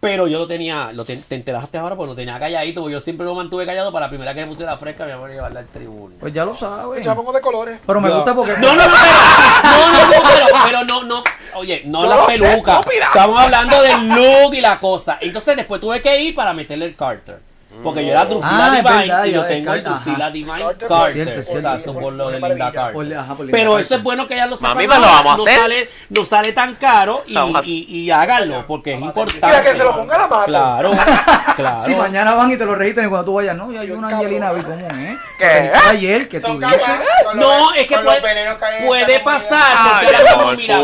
Pero yo lo tenía, lo te, te enteraste ahora porque lo tenía calladito, porque yo siempre lo mantuve callado para la primera que me pusiera fresca, me voy a llevarla al tribunal. Pues ya lo sabes. Ya pongo de colores. Pero me Yo- gusta porque... No, no, no, pero, no, no, no, pero, pero no, no, oye, no Yo la peluca. Estamos hablando del look y la cosa. Entonces después tuve que ir para meterle el Carter. Porque yo era Drusila Ah, es Divine verdad, y yo tengo el ajá. Divine Carter, Carter. cierto, cierto. Exacto, por lo de Linda. Carter. Por- ajá, por Linda Pero eso Carter. es bueno que ya lo sepan. Mami, pues lo vamos a no hacer. Sale, no sale tan caro y, a- y, y háganlo porque es importante. Mira, que se lo ponga la mata. Claro, claro. Si mañana van y te lo registran y cuando tú vayas, no, ya hay Yo una. Angelina B común, ¿eh? ¿Qué? Ayer que tú dices. No, es que puede, pasar. Porque ahora mira.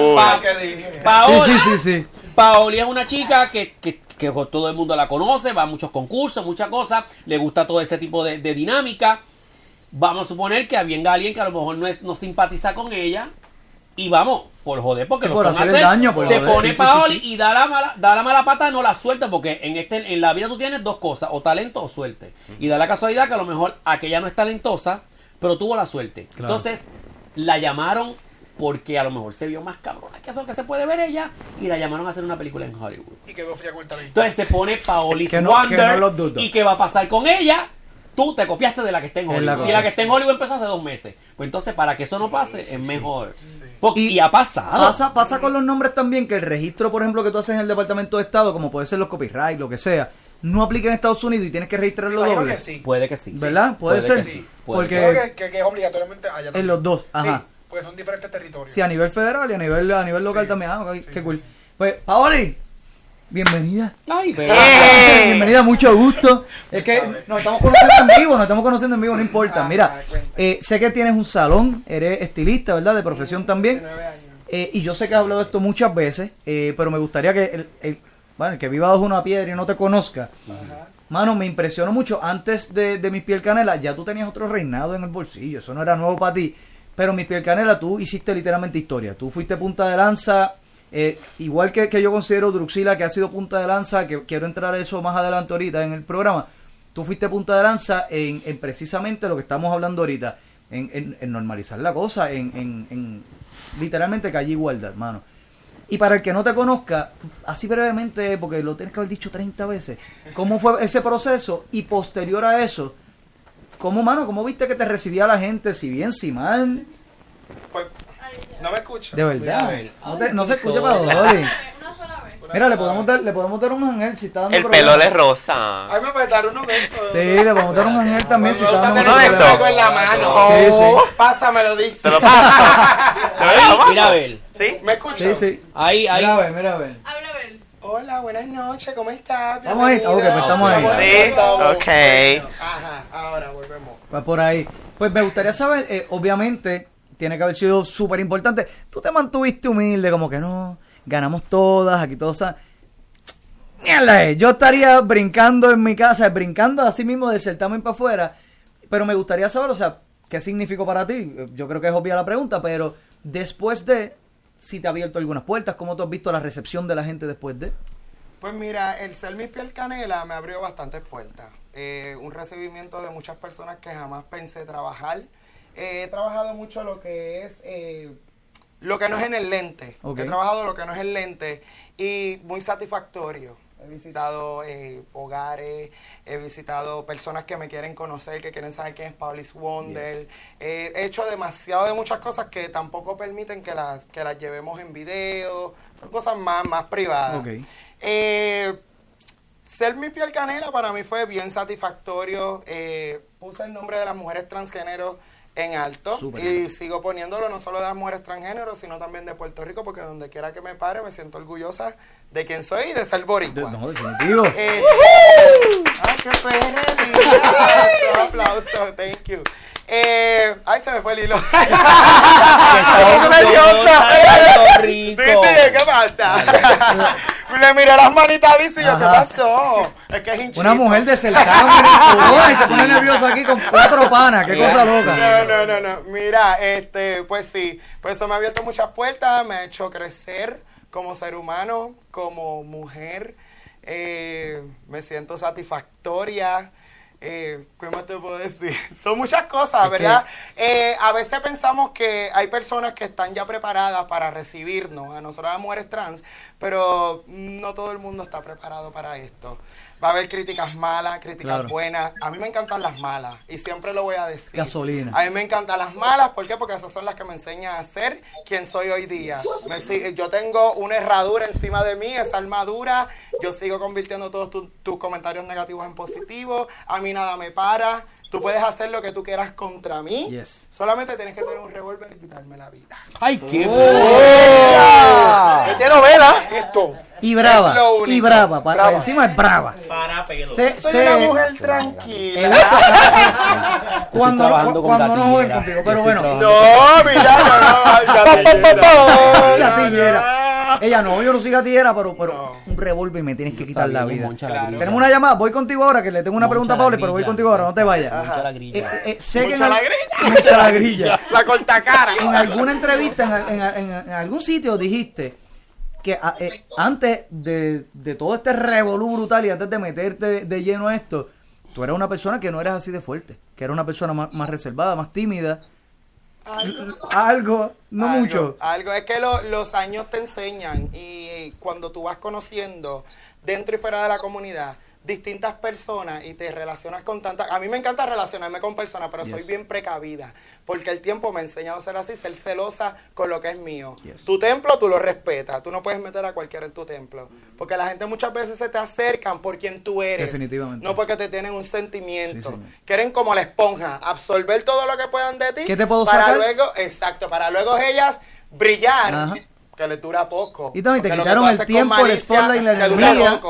Paola, Sí, sí, sí, sí. Paoli es una chica que, que, que todo el mundo la conoce, va a muchos concursos, muchas cosas, le gusta todo ese tipo de, de dinámica. Vamos a suponer que venga alguien que a lo mejor no, es, no simpatiza con ella y vamos, por joder, porque Sí, lo por hacer el hacer, daño, por se joder, pone sí, sí, sí, Paoli sí. y da la, mala, da la mala pata, no la suelta, porque en, este, en la vida tú tienes dos cosas, o talento o suerte. Y da la casualidad que a lo mejor aquella no es talentosa, pero tuvo la suerte. Claro. Entonces, la llamaron porque a lo mejor se vio más cabrona que eso que se puede ver ella y la llamaron a hacer una película en Hollywood. Y quedó fría con el talento. Entonces se pone Paolis Que no- Wonder que no lo dudo. y qué va a pasar con ella. Tú te copiaste de la que está en la Hollywood. y la que está en Hollywood empezó hace dos meses. Pues entonces, para que eso no pase, es mejor. Porque- Y- y, ha pasado. Pasa, pasa con los nombres también que el registro, por ejemplo, que tú haces en el Departamento de Estado, como puede ser los copyright, lo que sea, no aplica en Estados Unidos y tienes que registrarlo Imagino doble. que sí. Puede que sí. ¿Verdad? Puede ser. que sí. Porque- Creo que, que- que es obligatoriamente allá también. En los dos, ajá. Sí, porque son diferentes territorios. Sí, a nivel federal y a nivel, a nivel local Sí. también. Ah, Sí, qué sí, cool. sí. Pues, Paoli, bienvenida. Ay, pero- ¡Eh! Bienvenida, mucho gusto. Es que nos estamos conociendo en vivo, nos estamos conociendo en vivo, no importa. Ah, Mira, cuenta. eh, sé que tienes un salón, eres estilista, ¿verdad? De profesión también. 19 años. Eh, y yo sé que has hablado de esto muchas veces, eh, pero me gustaría que el, el- bueno, el que viva bajo una piedra y no te conozca. Ajá. Mano, me impresionó mucho. Antes de, de mis piel canela, ya tú tenías otro reinado en el bolsillo. Eso no era nuevo para ti. Pero mi piel canela, tú hiciste literalmente historia. Tú fuiste punta de lanza, eh, igual que, que yo considero Druxila que ha sido punta de lanza, que quiero entrar a eso más adelante ahorita en el programa. Tú fuiste punta de lanza en, en precisamente lo que estamos hablando ahorita, en, en- en normalizar la cosa, en, en- en literalmente que haya igualdad, mano. Y para el que no te conozca, así brevemente, porque lo tienes que haber dicho 30 veces, ¿cómo fue ese proceso? Y posterior a eso, ¿cómo, mano, cómo viste que te recibía la gente? Si bien, si mal, Pues, no me escucho. de verdad. Mira, No, te- no se escucha para Dolly. Una sola vez. Mira, le podemos dar, le podemos dar un ángel si está dando El problema. pelo de rosa. Ay, me puedes dar uno de estos. Sí, le podemos dar un ángel también si está dando Uno de un estos. en la mano. Sí, sí. Pásamelo, dice. Te lo paso. Mira a ver. ¿Sí? ¿Me escuchas? Sí, sí. Ahí, ahí. Mira a ver, mira a ver. Habla a ver. Hola, buenas noches, ¿cómo estás? Estamos ahí, ok, pues estamos ahí. Sí, ok. Ajá, ahora volvemos. Pues por ahí. Pues me gustaría saber, eh, obviamente, tiene que haber sido súper importante. Tú te mantuviste humilde, como que no, ganamos todas, aquí todos. Mierda, eh, yo estaría brincando en mi casa, brincando así mismo del certamen para afuera. Pero me gustaría saber, o sea, ¿qué significó para ti? Yo creo que es obvia la pregunta, pero después de, si te ha abierto algunas puertas, ¿cómo tú has visto la recepción de la gente después de? Pues mira, el ser mi piel canela me abrió bastantes puertas. Eh, un recibimiento de muchas personas que jamás pensé trabajar. Eh, he trabajado mucho lo que es eh, lo que no es en el lente. He trabajado lo que no es el lente y muy satisfactorio. He visitado eh, hogares, he visitado personas que me quieren conocer, que quieren saber quién es Paulis Wonder. Eh, he hecho demasiado de muchas cosas que tampoco permiten que las, que las llevemos en video. Son cosas más, más privadas. Eh, ser mi piel canela para mí fue bien satisfactorio. Puse el nombre de las mujeres transgénero en alto Súper. y sigo poniéndolo no solo de las mujeres transgénero, sino también de Puerto Rico, porque donde quiera que me pare me siento orgullosa de quién soy y de ser de boricua. no, definitivo. Eh, ¡Ay, qué perrería! Un aplauso, thank you. Eh, ay, se me fue el hilo. ¡Estoy nerviosa! ¿qué pasa? Le miré las manitas dice y yo, ¿qué pasó? Es que es hinchito. Una mujer de incubona y se pone nerviosa aquí con cuatro panas. Qué cosa loca. No, no, no, no. Mira, este, pues sí, pues eso me ha abierto muchas puertas, me ha hecho crecer como ser humano, como mujer. Eh, me siento satisfactoria. Eh, ¿Qué más te puedo decir? Son muchas cosas, ¿verdad? Eh, a veces pensamos que hay personas que están ya preparadas para recibirnos, a nosotros las mujeres trans, pero no todo el mundo está preparado para esto. Va a haber críticas malas, críticas Claro. buenas. A mí me encantan las malas y siempre lo voy a decir. Gasolina. A mí me encantan las malas, ¿por qué? Porque esas son las que me enseñan a ser quien soy hoy día. Me si- yo tengo una herradura encima de mí, esa armadura, yo sigo convirtiendo todos tu- tus comentarios negativos en positivos, a mí nada me para, tú puedes hacer lo que tú quieras contra mí, Yes. solamente tienes que tener un revólver y quitarme la vida. ¡Ay, qué ¿Qué novela? Esto. Y brava. Es lo único. Y brava. pa- Brava. Encima es brava. Para pelo. Se, Soy se- una mujer tranquila. cuando trabajando cu- con cuando no joden contigo. Pero bueno. No, mira, no, no, La gatillera. Ella no, yo no soy gatillera, pero, pero No. un revólver me tienes que quitar la vida. Claro. grilla. Tenemos una llamada, voy contigo ahora que le tengo una Moncha pregunta a Pauli, pero voy contigo ahora, no te vayas. Moncha la Eh, grilla. eh, eh, sé que en Moncha la grilla. Moncha la grilla. La cortacara. En alguna entrevista, en, en- en- en algún sitio dijiste que a- eh, antes de, de todo este revolú brutal y antes de meterte de lleno a esto, tú eras una persona que no eras así de fuerte, que era una persona más, más reservada, más tímida. Algo. Algo, no Algo, mucho. Algo, es que lo- los años te enseñan y cuando tú vas conociendo dentro y fuera de la comunidad distintas personas y te relacionas con tantas... A mí me encanta relacionarme con personas, pero soy bien precavida, porque el tiempo me ha enseñado a ser así, ser celosa con lo que es mío. Yes. Tu templo tú lo respetas, tú no puedes meter a cualquiera en tu templo, porque la gente muchas veces se te acercan por quien tú eres, Definitivamente. no porque te tienen un sentimiento. Sí. Quieren como la esponja, absorber todo lo que puedan de ti ¿Qué te puedo para sacar? luego, exacto, para luego ellas brillar, Ajá. que les dura poco. Y también te quitaron el tiempo, el malicia, spotlight, la te dura energía.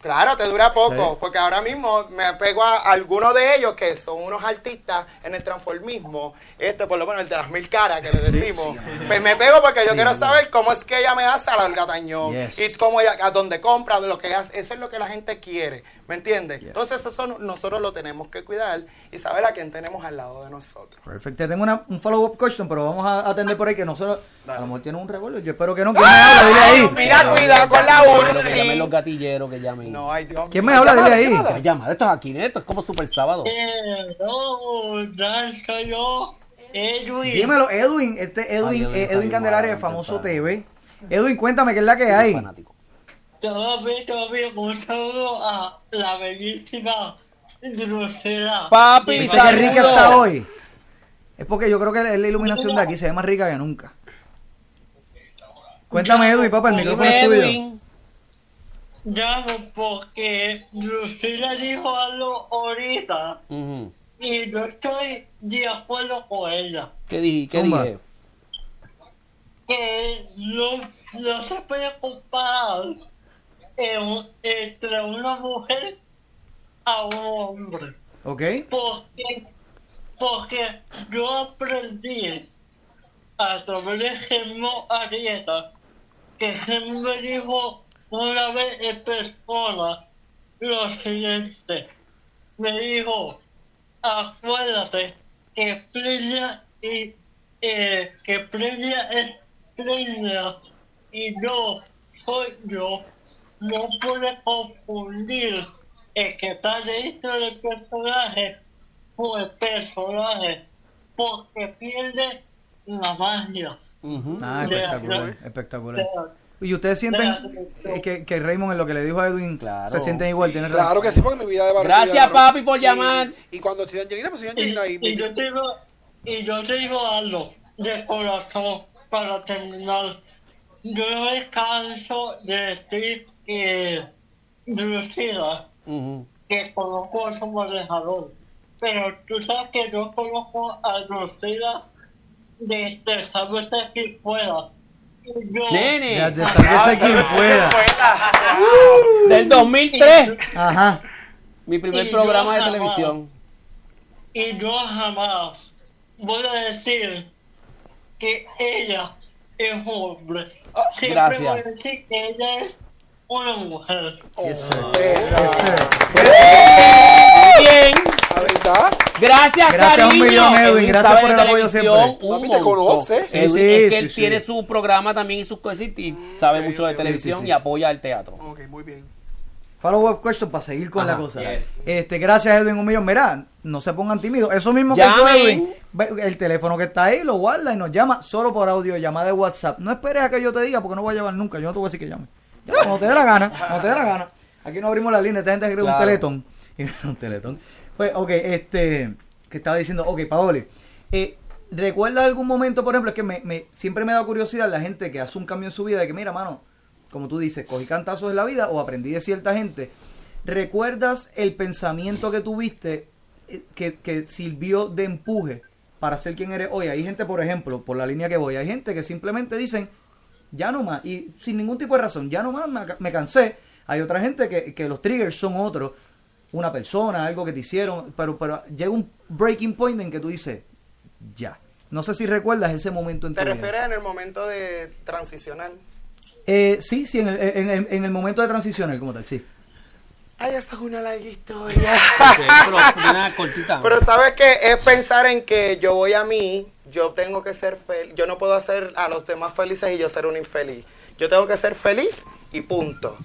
Claro, te dura poco, porque ahora mismo me apego a algunos de ellos que son unos artistas en el transformismo, este por lo menos el de las mil caras que le decimos. Pues me pego porque yo quiero saber cómo es que ella me hace a la gatañón Yes. y cómo ella, a dónde compra, lo que hace, eso es lo que la gente quiere, ¿me entiendes? Entonces eso no- nosotros lo tenemos que cuidar y saber a quién tenemos al lado de nosotros. Perfecto. Te Tengo una, un follow-up question, pero vamos a atender por ahí que nosotros. A lo mejor tiene un revuelo. Yo espero que no. ¿Quién me habla? Dile ahí. Mira, cuidado con la Pero que llamen los gatilleros que llamen. No, ay Dios. ¿Quién me habla? Dile ahí. Ya llama, esto es aquí, esto es como Super Sábado. Eh, no, ya yo, Edwin. Dímelo, Edwin. Este Edwin, Ay, Edwin eh, Candelaria de Famoso. TV. Edwin, cuéntame qué es la que hay. Fanático. Todo bien, todo bien. Un saludo a la bellísima Drusela. Papi, ¿Viste qué rica está hoy? Es porque yo creo que la iluminación de aquí se ve más rica que nunca. Cuéntame, Edwin, papá, el micrófono es tuyo. Llamo porque Drusela dijo algo ahorita y yo estoy de acuerdo con ella. ¿Qué dije? ¿Qué dije? que no, no se puede comparar en- entre una mujer a un hombre. ¿Ok? Porque, porque yo aprendí a través de Germán Arieta que me dijo una vez en persona lo siguiente. Me dijo, acuérdate que Plenia y eh, que es Plenia y yo soy yo. No puede confundir el que está dentro del personaje con el personaje porque pierde la magia. Ah, espectacular, espectacular. ¿Y ustedes sienten eh, que, que Raymond en lo que le dijo a Edwin Claro. se sienten igual? ¿Tienen Claro que sí, porque mi vida de barrio. Gracias, papi, por Y- llamar. Y, cuando estoy de Angelina, pues soy Y, Angelina. Y, y yo te digo, y yo te digo algo de corazón para terminar. Yo no me canso de decir que Lucila, Ujú. que conozco a su manejador. Pero tú sabes que yo conozco a Lucila desde sabes que fuera. Y yo, Nene, de sálvese quien pueda. del 2003, Ajá. mi primer programa de televisión. y yo jamás voy a decir que ella es un hombre. Siempre gracias. voy a decir que ella es una mujer. Yes, sir. Eh, Yes, sir. Bien, La verdad. gracias, Gracias a un cariño. millón, Edwin. Gracias por el apoyo siempre. un Papi, te conoce. Sí, Edwin, sí, es que él sí. tiene su programa también y sus cositas y sabe mucho de televisión Sí, sí, sí. y apoya el teatro. Ok, muy bien. Follow up question para seguir con Ajá, la cosa. yes. Este, gracias Edwin, un millón. Mira, no se pongan tímidos. Eso mismo que hizo. Edwin. El teléfono que está ahí lo guarda y nos llama solo por audio, llamada de WhatsApp. No esperes a que yo te diga porque no voy a llamar nunca. Yo no te voy a decir que llame. Ya, Cuando te dé la gana, cuando te dé la gana. Aquí no abrimos la línea, esta gente cree un Claro. teletón. un teletón. Pues, ok, este, que estaba diciendo, ok, Paoli, eh, ¿recuerdas algún momento, por ejemplo, es que me, me- siempre me da curiosidad la gente que hace un cambio en su vida, de que mira, mano, como tú dices, cogí cantazos en la vida o aprendí de cierta gente. ¿Recuerdas el pensamiento que tuviste eh, que, que sirvió de empuje para ser quien eres hoy? Hay gente, por ejemplo, por la línea que voy, hay gente que simplemente dicen, ya no más, y sin ningún tipo de razón, ya no más, me, me cansé. Hay otra gente que, que los triggers son otros, una persona, algo que te hicieron, pero, pero llega un breaking point en que tú dices, ya. No sé si recuerdas ese momento en tu ¿Te vida. refieres en el momento de transicional? Eh, sí, sí, en el, en, el, en el momento de transicionar como tal, sí. Ay, esa es una larga historia. pero una cortita. Pero sabes que es pensar en que yo voy a mí, yo tengo que ser feliz, yo no puedo hacer a los demás felices y yo ser un infeliz. Yo tengo que ser feliz y punto.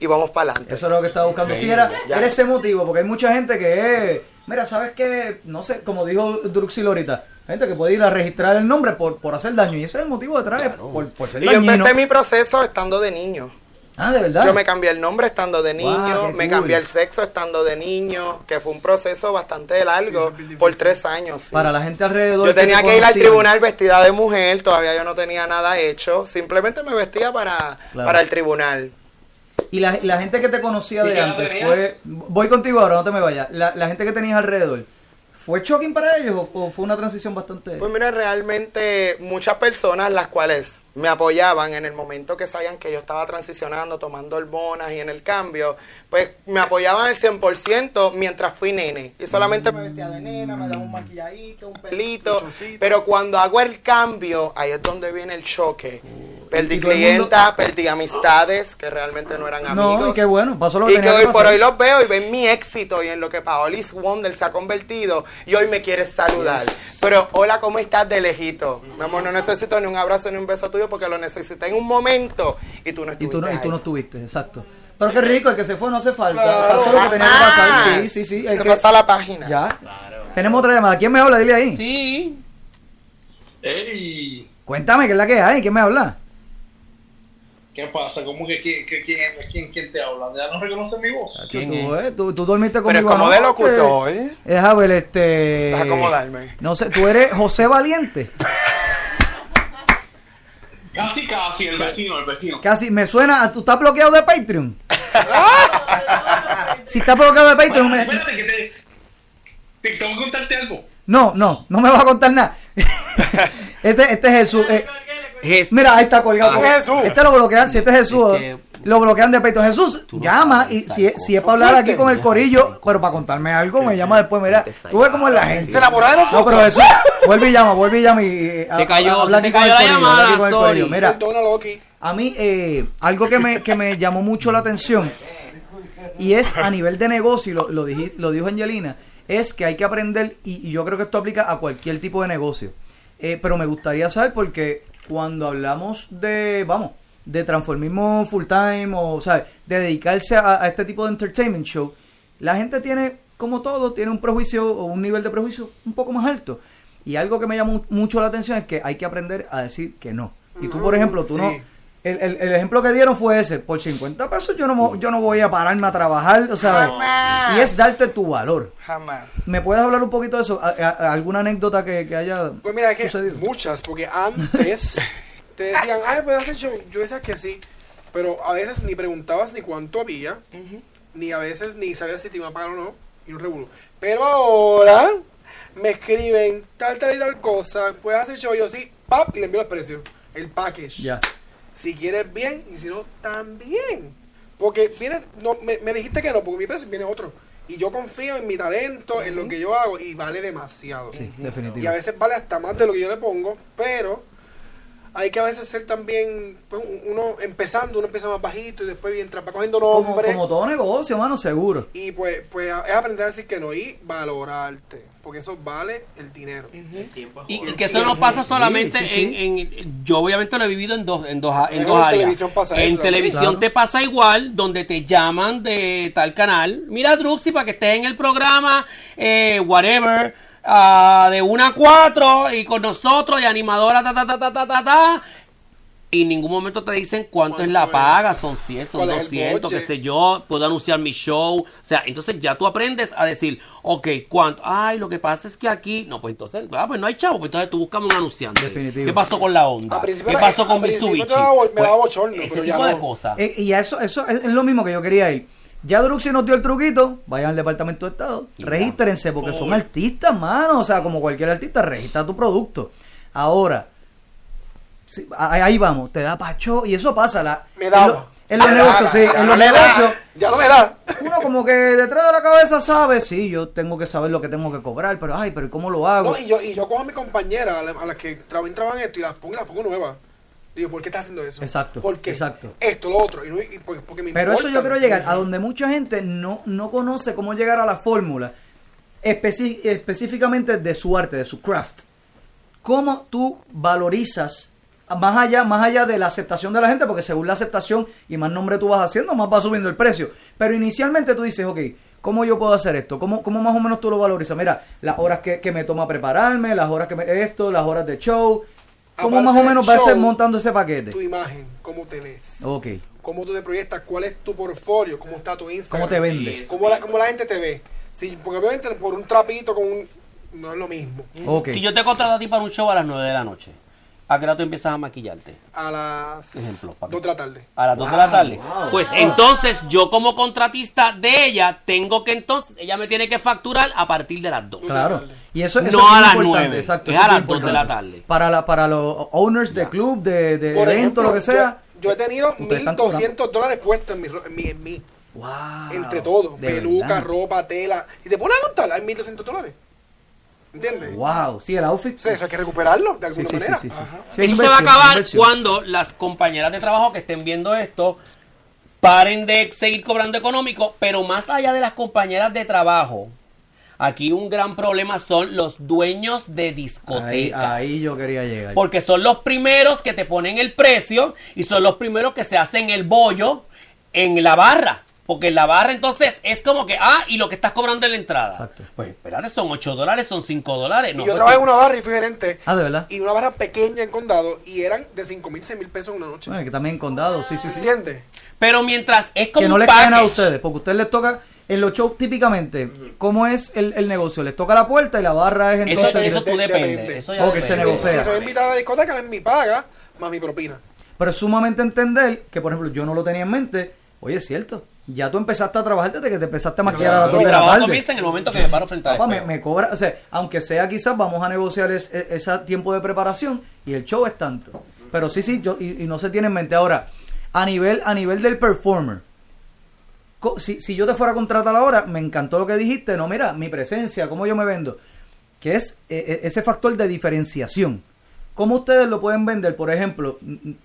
Y vamos para adelante. Eso era lo que estaba buscando. Sí, era, era ese motivo, porque hay mucha gente que es, mira, ¿sabes qué? No sé, como dijo Druxil ahorita, gente que puede ir a registrar el nombre por, por hacer daño, y ese es el motivo detrás, por, por ser Y yo empecé mi proceso estando de niño. Ah, ¿de verdad? Yo me cambié el nombre estando de niño, Wow, me cool. cambié el sexo estando de niño, que fue un proceso bastante largo, por tres años. sí. Para la gente alrededor. Yo tenía te que ir al tribunal vestida de mujer, todavía yo no tenía nada hecho, simplemente me vestía para, Claro. para el tribunal. Y la, la gente que te conocía ¿Y de antes fue. Voy contigo ahora, no te me vayas. La, la gente que tenías alrededor, ¿fue shocking para ellos o, o fue una transición bastante.? Pues mira, realmente muchas personas las cuales me apoyaban en el momento que sabían que yo estaba transicionando, tomando hormonas y en el cambio, pues me apoyaban al 100% mientras fui nene. Y solamente me vestía de nena, me daban un maquilladito, un pelito. Pero cuando hago el cambio, ahí es donde viene el choque. Perdí Y todo el clienta, perdí amistades que realmente no eran amigos. No, y qué bueno, pasó lo que Y que hoy que por hoy los veo y ven mi éxito y en lo que Paolis Wonder se ha convertido y hoy me quieres saludar. Pero hola, ¿cómo estás de lejito? Mi amor, no necesito ni un abrazo ni un beso tuyo porque lo necesité en un momento y tú no Y estuviste tú, no, y tú no estuviste, exacto. Pero qué rico, el que se fue no hace falta. Claro. Pasó lo que tenía que pasar. Sí, sí, sí. el Se que- pasa la página. Ya. Tenemos otra llamada. ¿Quién me habla? Dile ahí. Sí. ¡Ey! Cuéntame, ¿qué es la que hay? ¿Quién me habla? ¿Qué pasa? ¿Cómo que quién, que quién, quién, quién te habla? ¿Ya no reconoce mi voz? ¿Quién tú, es? eh, tú, tú dormiste Pero es conmigo como de locutor. ¿eh? Deja ver, este... Deja acomodarme. No sé, tú eres José Valiente. Casi, casi, el vecino, el vecino. Casi, me suena... a- ¿Tú estás bloqueado de Patreon? si estás bloqueado de Patreon... me- Espérate, que te, te tengo que contarte algo. No, no, no me vas a contar nada. este, este es Jesús. eh, Es- mira, ahí está colgado. Ah. Jesús. Este lo bloquean, si este es Jesús, Es que- lo bloquean de peito. Jesús, no llama y si, si es para hablar aquí con el corillo, pero para contarme algo, me llama después. Mira, tú ves cómo es la gente. Se No, pero Jesús, vuelve y llama, vuelve y llama y. eh, Se cayó, habla se con cayó el la corillo, llamada, con el sorry. corillo. Mira, a mí, eh, algo que me, que me llamó mucho la atención, y es a nivel de negocio, y lo, lo, lo dijo Angelina, es que hay que aprender, y, y yo creo que esto aplica a cualquier tipo de negocio. Eh, pero me gustaría saber, porque cuando hablamos de, vamos, de transformismo full time, o, ¿sabes? De dedicarse a, a este tipo de entertainment show, la gente tiene, como todo, tiene un prejuicio o un nivel de prejuicio un poco más alto. Y algo que me llamó mucho la atención es que hay que aprender a decir que no. Y tú, por ejemplo, tú no... El, el- el ejemplo que dieron fue ese. Por 50 pesos yo no, yo no voy a pararme a trabajar, o sea, Jamás. y es darte tu valor. Jamás. ¿Me puedes hablar un poquito de eso? ¿A- a- a- ¿Alguna anécdota que, que haya Pues mira, es que sucedido? muchas, porque antes te decían, ay, ¿puedes hacer show? Yo decía que sí, pero a veces ni preguntabas ni cuánto había, ni a veces ni sabías si te iban a pagar o no, y un revuelo. Pero ahora me escriben tal, tal y tal cosa, ¿puedes hacer show? Yo sí, pap, y le envío los precios, el package. Ya. Si quieres bien, y si no, también. Porque vienes, no, me, me dijiste que no, porque mi precio viene otro. Y yo confío en mi talento, en lo que yo hago, y vale demasiado. Sí, Y definitivo. a veces vale hasta más de lo que yo le pongo, pero hay que a veces ser también, pues, uno empezando, uno empieza más bajito y después mientras va cogiendo Como, nombre. como todo negocio, mano, seguro. Y pues, pues es aprender a decir que no y valorarte, porque eso vale el dinero. El tiempo es Y, que eso no pasa solamente Sí, sí, En, en- Yo obviamente lo he vivido en dos, en dos, en Pero dos en áreas. televisión pasa en televisión Claro. te pasa igual, donde te llaman de tal canal. Mira, Druxy, para que estés en el programa, eh, whatever, ah, de 1 a 4, y con nosotros, de animadora, ta, ta, ta, ta, ta, ta, ta. Y en ningún momento te dicen cuánto es la paga, son 100, son ¿Cuál es el 200, qué sé yo, puedo anunciar mi show. O sea, entonces ya tú aprendes a decir, ok, ¿cuánto? Ay, lo que pasa es que aquí, no, pues entonces, ah, pues no hay chavo, pues entonces tú buscas un anunciante. Definitivo. ¿Qué pasó con la onda? ¿Qué pasó con Mitsubishi? daba me Pues, daba bochorno, Ese pero ya tipo de no. cosas. Eh, y a eso, eso es, es lo mismo que yo quería ir. Ya Druxy nos dio el truquito, vayan al Departamento de Estado, Y regístrense porque son artistas, mano. O sea, como cualquier artista, registra tu producto. Ahora, sí, ahí ahí vamos, te da pacho y eso pasa. La, Me daba. En, lo- en los Me negocios, sí, en los da, negocios. Ya no me da. Uno como que detrás de la cabeza sabe, sí, yo tengo que saber lo que tengo que cobrar, pero ay, pero ¿y ¿cómo lo hago? No, y yo, y yo cojo a mi compañera, a, la- a las que trabajan, trabajan esto, y las pongo y las pongo nuevas. Digo, ¿por qué estás haciendo eso? Exacto, ¿Por qué? exacto. Esto, lo otro. Y, no- y porque, porque me Pero eso yo quiero llegar a donde mucha gente no, no conoce cómo llegar a la fórmula específicamente de su arte, de su craft. ¿Cómo tú valorizas más allá, más allá de la aceptación de la gente? Porque según la aceptación y más nombre tú vas haciendo, más va subiendo el precio. Pero inicialmente tú dices, ok, ¿cómo yo puedo hacer esto? ¿Cómo, cómo más o menos tú lo valorizas? Mira, las horas que, que me toma prepararme, las horas que me... Esto, las horas de show. ¿Cómo más o menos va a ser montando ese paquete? Tu imagen, cómo te ves. Ok. Cómo tú te proyectas, cuál es tu portfolio, cómo está tu Instagram. ¿Cómo te vende? Cómo la, cómo la gente te ve. Sí, porque obviamente por un trapito con un... No es lo mismo. Ok. Si yo te contrato a ti para un show a las 9 de la noche ¿A qué hora tú empiezas a maquillarte? A las Ejemplo, papi. 2 de la tarde. A las 2 de la tarde. Pues entonces yo como contratista de ella tengo que entonces, ella me tiene que facturar a partir de las 2. Claro. Y eso, eso No es a las importante, nueve, exacto, es a las dos de la importante. tarde. Para, la, para los owners de club, de, de Por evento, ejemplo, lo que sea. Yo, yo he tenido Ustedes están 1.200 dólares puestos en mi, en mi, en mi- Wow, entre todo. Peluca, verdad. ropa, tela. Y te pones a contar, hay 1.200 dólares. ¿Entiendes? Wow, sí, el outfit. Sea, eso hay que recuperarlo de Sí, alguna sí, sí, manera. sí, sí. Sí, Eso se va a acabar cuando las compañeras de trabajo que estén viendo esto paren de seguir cobrando económico, pero más allá de las compañeras de trabajo, aquí un gran problema son los dueños de discotecas. ahí yo quería llegar. Porque son los primeros que te ponen el precio y son los primeros que se hacen el bollo en la barra. Porque en la barra entonces es como que, ah, y lo que estás cobrando en la entrada. Exacto. Pues espérate, son 8 dólares, son 5 dólares. No, y yo pues, trabajé en una barra y fui gerente. Ah, ¿de verdad? Y una barra pequeña en condado. Y eran de 5 mil, 6 mil pesos en una noche. Bueno, que también en condado, sí, sí, sí. ¿Entiendes? Pero mientras es como Que no le caen a ustedes, porque a ustedes les toca, en los shows típicamente, ¿cómo es el, el negocio? Les toca la puerta y la barra es Eso, entonces... eso tú de- depende. depende. Eso ya Ok, se depende. negocia. Si soy invitada a la discoteca, es mi paga más mi propina. Pero es sumamente entender que, por ejemplo, yo no lo tenía en mente. Oye, es cierto. Ya tú empezaste a trabajar desde que te empezaste a maquillar a. 2 Mi de la trabajo tarde. comienza en el momento que me paro frente al Papá, me, cobra, o sea, aunque sea quizás vamos a negociar es- es- ese tiempo de preparación y el show es tanto. Pero sí, sí, yo, y, y no se tiene en mente. Ahora, a nivel, a nivel del performer, si, si yo te fuera a contratar ahora, me encantó lo que dijiste, no, mira, mi presencia, cómo yo me vendo, que es eh, eh, ese factor de diferenciación. ¿Cómo ustedes lo pueden vender? Por ejemplo,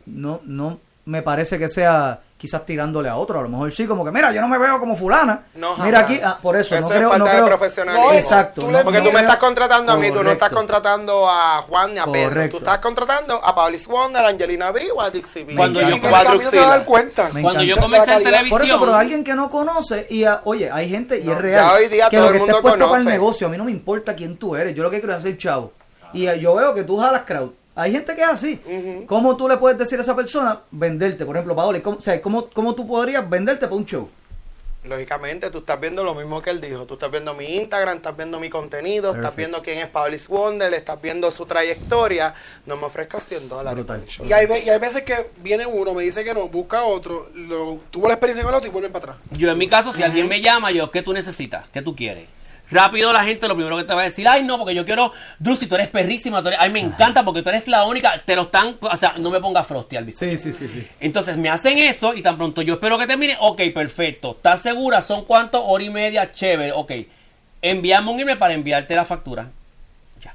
no, no me parece que sea quizás tirándole a otro, a lo mejor sí, como que mira, yo no me veo como fulana. No, mira jamás. aquí, ah, por eso, Eso no es creo, falta no de creo- profesionalismo. Exacto. Tú le- Porque no tú me estás contratando a mí, tú no estás contratando a Juan ni a Pedro. Correcto. Tú estás contratando a Paulis Wonder, a Angelina B o a Dixie B. Cuando yo- el dar cuenta. Cuando yo comencé en televisión. Por eso, pero alguien que no conoce, y a- oye, hay gente, y No, es ya real, hoy día que todo lo el que estés mundo para el negocio, a mí no me importa quién tú eres, yo lo que quiero es hacer chavo. Y eh, yo veo que tú jalas crowd. Hay gente que es así. ¿Cómo tú le puedes decir a esa persona venderte? Por ejemplo, Paola, ¿cómo, o sea, ¿cómo, cómo tú podrías venderte para un show? Lógicamente, tú estás viendo lo mismo que él dijo. Tú estás viendo mi Instagram, estás viendo mi contenido, estás viendo quién es Paulis Wonder, estás viendo su trayectoria. No me ofrezcas 100 dólares. Y hay, y hay veces que viene uno, me dice que no, busca otro, lo, tuvo la experiencia con el otro y vuelven para atrás. Yo en mi caso, si alguien me llama, yo, ¿qué tú necesitas? ¿Qué tú quieres? Rápido la gente lo primero que te va a decir, ay no, porque yo quiero, Drusi, tú eres perrísima, tú eres- ay me encanta porque tú eres la única, te lo están, o sea, no me ponga frosty al bizcocho. Sí, sí, sí, sí. Entonces me hacen eso y tan pronto yo espero que termine, ok, perfecto, ¿estás segura? ¿Son cuántos? Hora y media, chévere, ok. Envíame un email para enviarte la factura. Ya.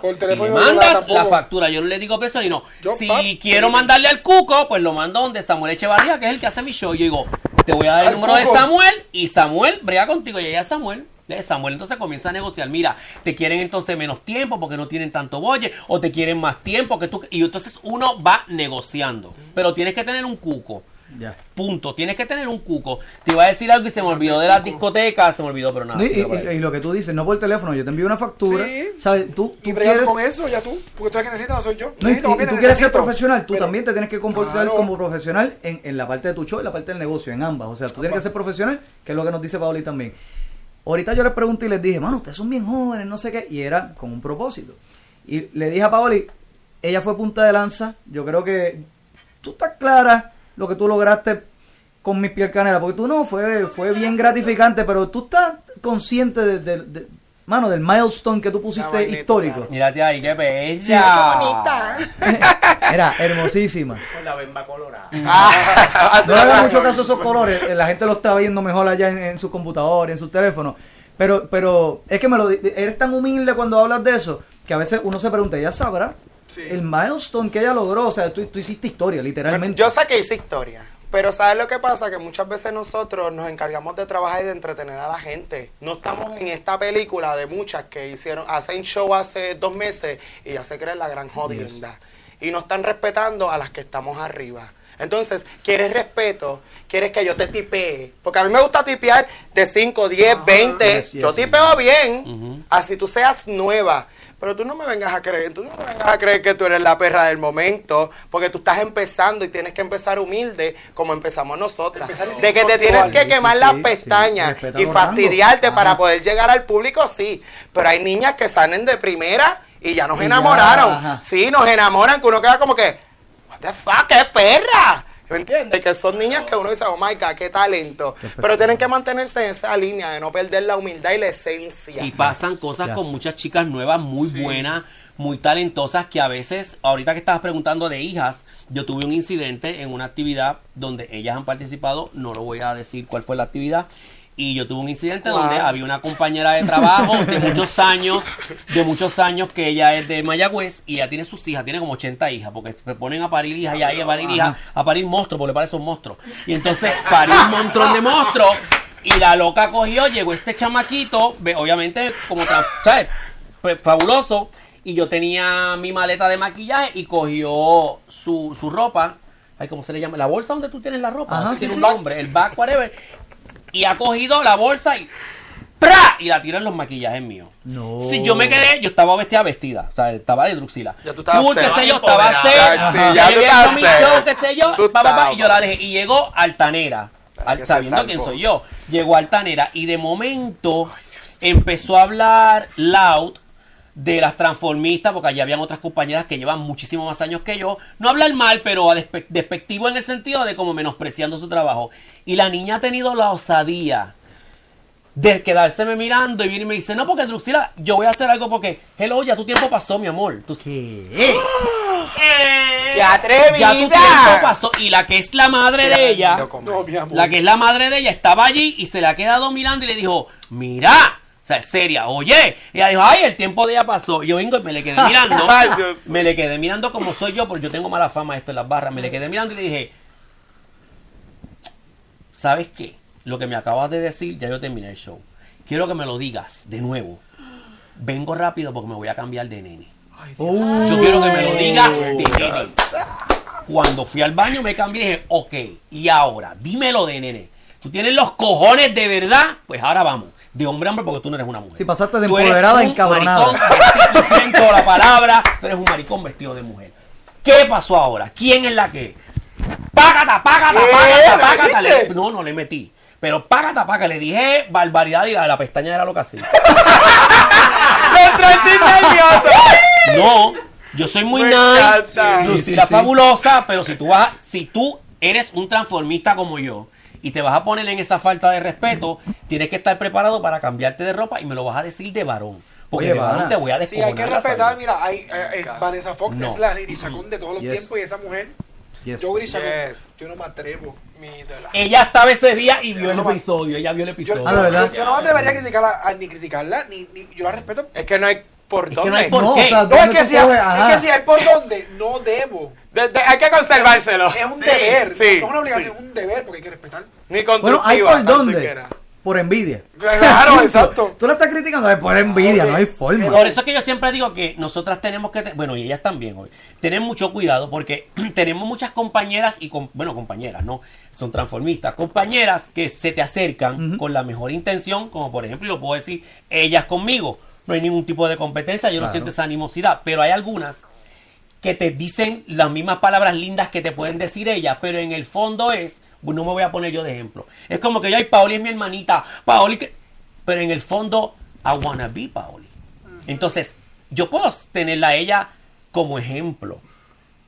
Por Y le teléfono no mandas la factura, yo no le digo peso y no. Yo, si pap, quiero mandarle al Cuco, pues lo mando donde Samuel Echevarría, que es el que hace mi show. Yo digo, te voy a dar el número de. Samuel y Samuel brega contigo y ella Samuel. De Samuel entonces comienza a negociar, mira, te quieren entonces menos tiempo porque no tienen tanto bolle o te quieren más tiempo que tú y entonces uno va negociando, pero tienes que tener un cuco. Ya. Punto, tienes que tener un cuco. Te iba a decir algo y se me olvidó de las discotecas, se me olvidó, pero nada. No, y, lo que tú dices, no por teléfono, yo te envío una factura, Sí. ¿sabes? Tú, tú Y quieres... con eso, ya tú. Porque tú eres que necesitas, no soy yo. No, y, Necesito, y- y papi, tú quieres ser profesional, tú Pero- también te tienes que comportar Claro. como profesional en, en la parte de tu show y la parte del negocio, en ambas. O sea, tú tienes que ser profesional, que es lo que nos dice Paoli también. Ahorita yo les pregunté y les dije, mano, ustedes son bien jóvenes, no sé qué, y era con un propósito. Y le dije a Paoli, ella fue punta de lanza, yo creo que tú estás clara lo que tú lograste con mis piel canela, porque tú no, fue, fue bien gratificante, pero tú estás consciente de, de- mano, del milestone que tú pusiste histórico. claro. Mírate ahí, qué bella. Sí, qué bonita. Era hermosísima. Con la bemba colorada. Ah, No le hagan mucho caso a esos colores. eh, La gente lo está viendo mejor allá en, en su computador, en sus teléfonos. Pero, pero es que me lo eres tan humilde cuando hablas de eso que a veces uno se pregunta, ella sabrá Sí. el milestone que ella logró. O sea, tú, tú hiciste historia, literalmente. Yo sé que hice historia. Pero ¿sabes lo que pasa? Que muchas veces nosotros nos encargamos de trabajar y de entretener a la gente. No estamos en esta película de muchas que hicieron, hacen show hace dos meses y ya se creen la gran jodienda. Y no están respetando a las que estamos arriba. Entonces, ¿quieres respeto? ¿Quieres que yo te tipee? Porque a mí me gusta tipear de 5, 10, 20. yes, yes, yo tipeo bien. Así tú seas nueva. Pero tú no me vengas a creer, tú no me vengas a creer que tú eres la perra del momento, porque tú estás empezando y tienes que empezar humilde como empezamos nosotras. De que te tienes que quemar sí, las sí, pestañas y fastidiarte para poder llegar al público, sí. Pero hay niñas que salen de primera y ya nos ya, enamoraron. Sí, nos enamoran, que uno queda como que, what the fuck, qué perra. ¿Me entiendes? Que son niñas que uno dice, oh my God, qué talento. Pero tienen que mantenerse en esa línea de no perder la humildad y la esencia. Y pasan cosas Ya. con muchas chicas nuevas muy buenas, muy talentosas, que a veces, ahorita que estabas preguntando de hijas, yo tuve un incidente en una actividad donde ellas han participado, no lo voy a decir cuál fue la actividad. Y yo tuve un incidente donde había una compañera de trabajo de muchos años, de muchos años, que ella es de Mayagüez y ella tiene sus hijas, tiene como 80 hijas, porque se ponen a parir hijas y ahí a parir hijas, a parir monstruos, porque le parecen monstruos. Y entonces parió un montón de monstruos y la loca cogió, llegó este chamaquito, obviamente como, ¿sabes? Pues, fabuloso. Y yo tenía mi maleta de maquillaje y cogió su, su ropa. Ay, ¿cómo se le llama? La bolsa donde tú tienes la ropa. Ajá, sí, tiene sí. un nombre, el back, whatever. Y ha cogido la bolsa y ¡pra! Y la tira en los maquillajes míos. No. Si yo me quedé, yo estaba vestida vestida, o sea, estaba de Druxila. Ya tú estabas Tú, qué sé yo, estaba. Ya, sí, ya tú llegué estabas mi show, qué sé yo, Tú pa, pa, pa, estabas. y yo la dejé. Y llegó Altanera. Al- sabiendo quién soy yo. Llegó Altanera y de momento empezó a hablar loud de las transformistas, porque allá habían otras compañeras que llevan muchísimo más años que yo. No hablar mal, pero a despe- despectivo en el sentido de como menospreciando su trabajo. Y la niña ha tenido la osadía de quedárseme mirando y viene y me dice, no, porque Druxila, yo voy a hacer algo porque, hello, ya tu tiempo pasó, mi amor. Tú- ¿Qué? ¡Qué atrevida! ya tu tiempo pasó. Y la que es la madre de ella, No, mi amor. la que es la madre de ella, estaba allí y se le ha quedado mirando y le dijo, mira, sea, seria, oye. Y ella dijo, ay, el tiempo de ella pasó. Yo vengo y me le quedé mirando. Me le quedé mirando como soy yo, porque yo tengo mala fama esto en las barras. Me le quedé mirando y le dije, ¿sabes qué? Lo que me acabas de decir, ya yo terminé el show. Quiero que me lo digas de nuevo. Vengo rápido porque me voy a cambiar de nene. Yo quiero que me lo digas de nene. Cuando fui al baño me cambié y dije, ok, y ahora, dímelo de nene. Tú tienes los cojones de verdad, pues ahora vamos. De hombre a hombre porque tú no eres una mujer. Si pasaste de Tú empoderada encabronada. maricón la palabra, tú eres un maricón vestido de mujer. ¿Qué pasó ahora? ¿Quién es la que? Págata, págata, págata, ¿Le págata. Le- no, no le metí. Pero págata, págata. Le dije barbaridad y la, la pestaña era lo que hacía. No, yo soy muy Me nice. Lucila Sí, sí, sí. fabulosa, pero si tú vas, si tú eres un transformista como yo y te vas a poner en esa falta de respeto, tienes que estar preparado para cambiarte de ropa y me lo vas a decir de varón. Porque Oye, de varón te voy a Sí, descojonar. hay que respetar, salida. mira, hay, eh, eh, Vanessa Fox No. es la Chacón de todos los Yes. tiempos y esa mujer, Yes. yo Chacón, Yes. yo no me atrevo. Ella estaba ese día y vio el no episodio, ella vio el Yo, episodio. Ah, ¿de verdad? yo- yo no me atrevería a criticarla, a- ni criticarla, ni, ni- yo la respeto. Es que no hay por que dónde. no hay por- No, qué? o sea, No, es ¿dónde que, si, es que si hay por donde, no debo. De- de- hay que conservárselo. Es un Sí, deber, Sí, no es una obligación, sí. es un deber porque hay que respetar. Ni Bueno, constructiva, ¿hay por dónde? siquiera. Por envidia. Claro, exacto. Tú la estás criticando es por envidia, no hay forma. Por eso es que yo siempre digo que nosotras tenemos que, te- bueno, y ellas también hoy, tener mucho cuidado porque tenemos muchas compañeras y, com- bueno, compañeras, ¿no? Son transformistas, compañeras que se te acercan con la mejor intención, como por ejemplo, y lo puedo decir, ellas conmigo. No hay ningún tipo de competencia, yo no siento esa animosidad, pero hay algunas que te dicen las mismas palabras lindas que te pueden decir ellas, pero en el fondo es, no me voy a poner yo de ejemplo. Es como que yo, ay, Paoli es mi hermanita, Paoli que... Pero en el fondo, I wanna be Paoli. Entonces, yo puedo tenerla a ella como ejemplo,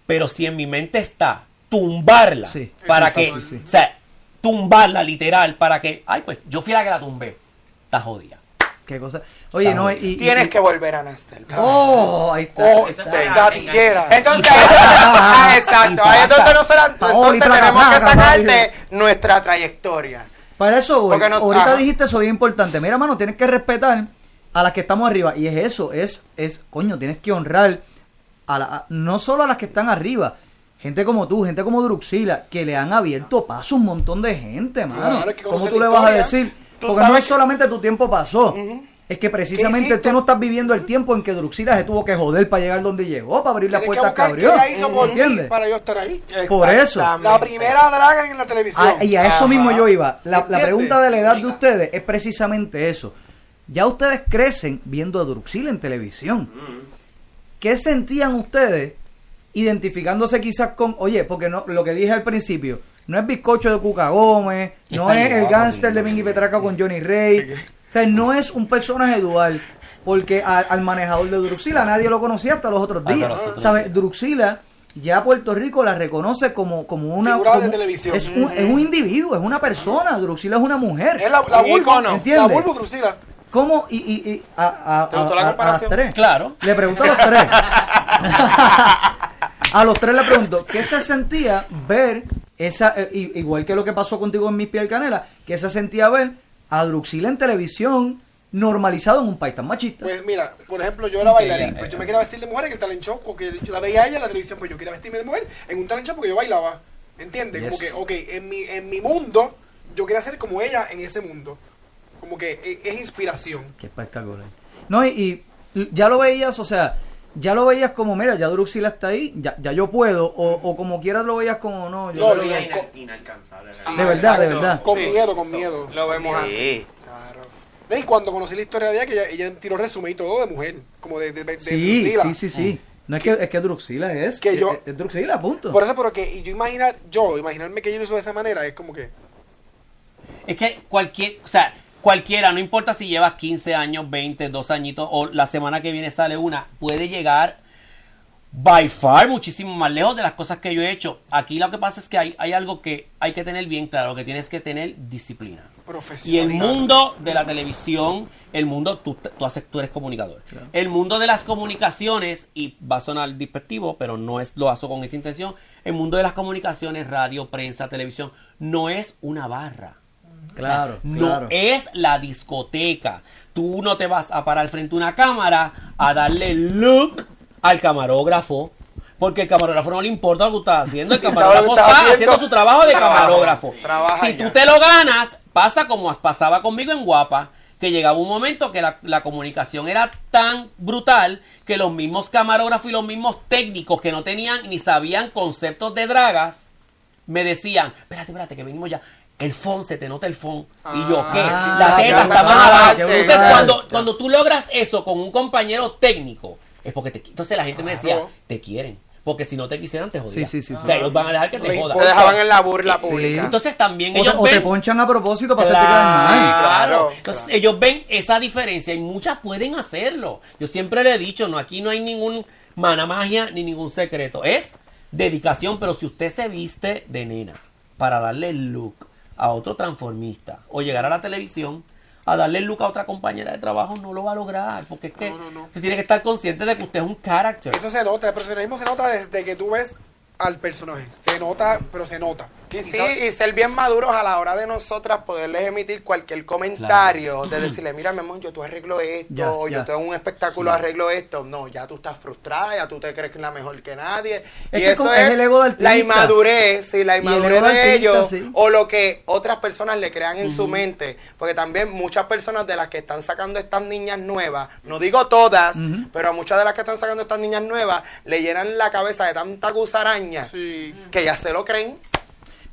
pero si en mi mente está tumbarla Sí. para que, sí, sí. o sea, tumbarla literal para que, ay, pues yo fui la que la tumbé, está jodida. Qué cosa. Oye, no, y. y- Tienes y- que volver a nacer. Oh, ahí está. Oh, ahí está. gatillera. Entonces, ah, exacto. Ahí entonces placa, tenemos que sacarte nuestra trayectoria. Para eso, voy. Porque nos- ahorita ajá. dijiste eso bien importante. Mira, mano, tienes que respetar a las que estamos arriba. Y es eso, es, es, coño, tienes que honrar a la, a- no solo a las que están arriba. Gente como tú, gente como Druxila, que le han abierto paso a un montón de gente, mano. Claro, ¿Cómo tú le vas a decir? Porque no es solamente tu tiempo pasó. Es que ¿Qué precisamente tú no estás viviendo el tiempo en que Druxila se tuvo que joder para llegar donde llegó, para abrir la que puerta que abrió. ella hizo por mí ¿Entiendes? para yo estar ahí. Por eso. La primera draga en la televisión. Ah, y a eso Ajá. mismo yo iba. La, pregunta de la edad de ustedes es precisamente eso. Ya ustedes crecen viendo a Druxil en televisión. ¿Qué sentían ustedes identificándose quizás con, oye, porque no, lo que dije al principio, no es bizcocho de Cuca Gómez, no es el gángster de. Mingy Petraca con Johnny Rey, o sea, no es un personaje dual. porque a- al manejador de Druxila nadie lo conocía hasta los otros días. ¿Sabes? Druxila ya Puerto Rico la reconoce como, como una... Figura de como- televisión. Es un, es un individuo, es una persona. Druxila es una mujer. Es la, la Bulbo, ícono. la. Bulbo Drusila. ¿Cómo? Y, y, y a, a- ¿Te gustó a- la a las tres. Claro. Le pregunto a los tres. a los tres le pregunto, ¿qué se sentía ver esa, eh, igual que lo que pasó contigo en Mis Piel Canela, qué se sentía ver a Druxila en televisión normalizado en un país tan machista? Pues mira, por ejemplo, yo era bailarín, Ella, pues yo me quería vestir de mujer en el talent show, porque yo la veía a ella en la televisión, pues yo quería vestirme de mujer en un talent show porque yo bailaba. ¿Entiendes? Como que, ok, en mi, en mi mundo, yo quería ser como ella en ese mundo. Como que e- es, inspiración. Qué espectacular. No, y, y ya lo veías, o sea, ya lo veías como, mira, ya Druxila está ahí, ya, ya yo puedo, o, o como quieras lo veías como, no, yo No, creo yo- que- Ina- inalcanzable. De verdad, de verdad. Con Sí. miedo, con miedo. Lo vemos así. Sí. Claro. Y cuando conocí la historia de ella, que ella, ella tiró resumen y todo de mujer, como de, de, de Sí, Drusila. sí, sí, sí. No es que, es que Druxila es. Que yo- es, es Druxila, punto. Por eso, pero que y yo imaginar, yo, imaginarme que ella lo hizo de esa manera, es como que, Es que cualquier, o sea, cualquiera, no importa si llevas 15 años, 20, dos añitos o la semana que viene sale una, puede llegar by far muchísimo más lejos de las cosas que yo he hecho. Aquí lo que pasa es que hay, hay algo que hay que tener bien claro, que tienes que tener disciplina. Y el mundo de la televisión, el mundo, tú, tú, haces, tú eres comunicador. El mundo de las comunicaciones, y va a sonar despectivo, pero no es lo hago con esa intención, el mundo de las comunicaciones, radio, prensa, televisión, no es una barra. Claro, No claro. es la discoteca. Tú no te vas a parar frente a una cámara a darle look al camarógrafo. Porque el camarógrafo no le importa lo que tú estás haciendo. El camarógrafo está haciendo. haciendo su trabajo de camarógrafo. trabaja si ya. tú te lo ganas, pasa como pasaba conmigo en Guapa, que llegaba un momento que la, la comunicación era tan brutal que los mismos camarógrafos y los mismos técnicos que no tenían ni sabían conceptos de dragas, me decían, espérate, espérate, que venimos ya. El fon, se te nota el fon. y yo, ¿qué? Ah, la teta está más abajo. qué Entonces, cuando, cuando tú logras eso con un compañero técnico, es porque te Entonces la gente me decía, Claro. te quieren. Porque si no te quisieran, te jodían. Sí, sí, sí, O sea, ellos van a dejar que te Les jodan. Te dejaban en la burla Sí. pública. Entonces también o, te, ellos o te ponchan a propósito para hacerte quedar mal. Claro, Claro, Entonces claro. ellos ven esa diferencia y muchas pueden hacerlo. Yo siempre le he dicho, no, aquí no hay ningún mana magia ni ningún secreto. Es dedicación, pero si usted se viste de nena para darle el look a otro transformista o llegar a la televisión a darle el look a otra compañera de trabajo, no lo va a lograr. Porque es que No, no, no. usted tiene que estar consciente de que usted es un character. Eso se nota, el profesionalismo se nota desde que tú ves al personaje. Se nota, pero se nota. Y sí, y ser bien maduros a la hora de nosotras poderles emitir cualquier comentario, de decirle, mira, mi amor, yo tú arreglo esto, Ya, o yo ya. tengo un espectáculo, Sí. arreglo esto. No, ya tú estás frustrada, ya tú te crees que es la mejor que nadie. Es y que eso es, el ego del la inmadurez, sí, la el inmadurez de ellos, sí. o lo que otras personas le crean en su mente. Porque también muchas personas de las que están sacando estas niñas nuevas, no digo todas, pero a muchas de las que están sacando estas niñas nuevas, le llenan la cabeza de tanta gusaraña Sí. que ya se lo creen.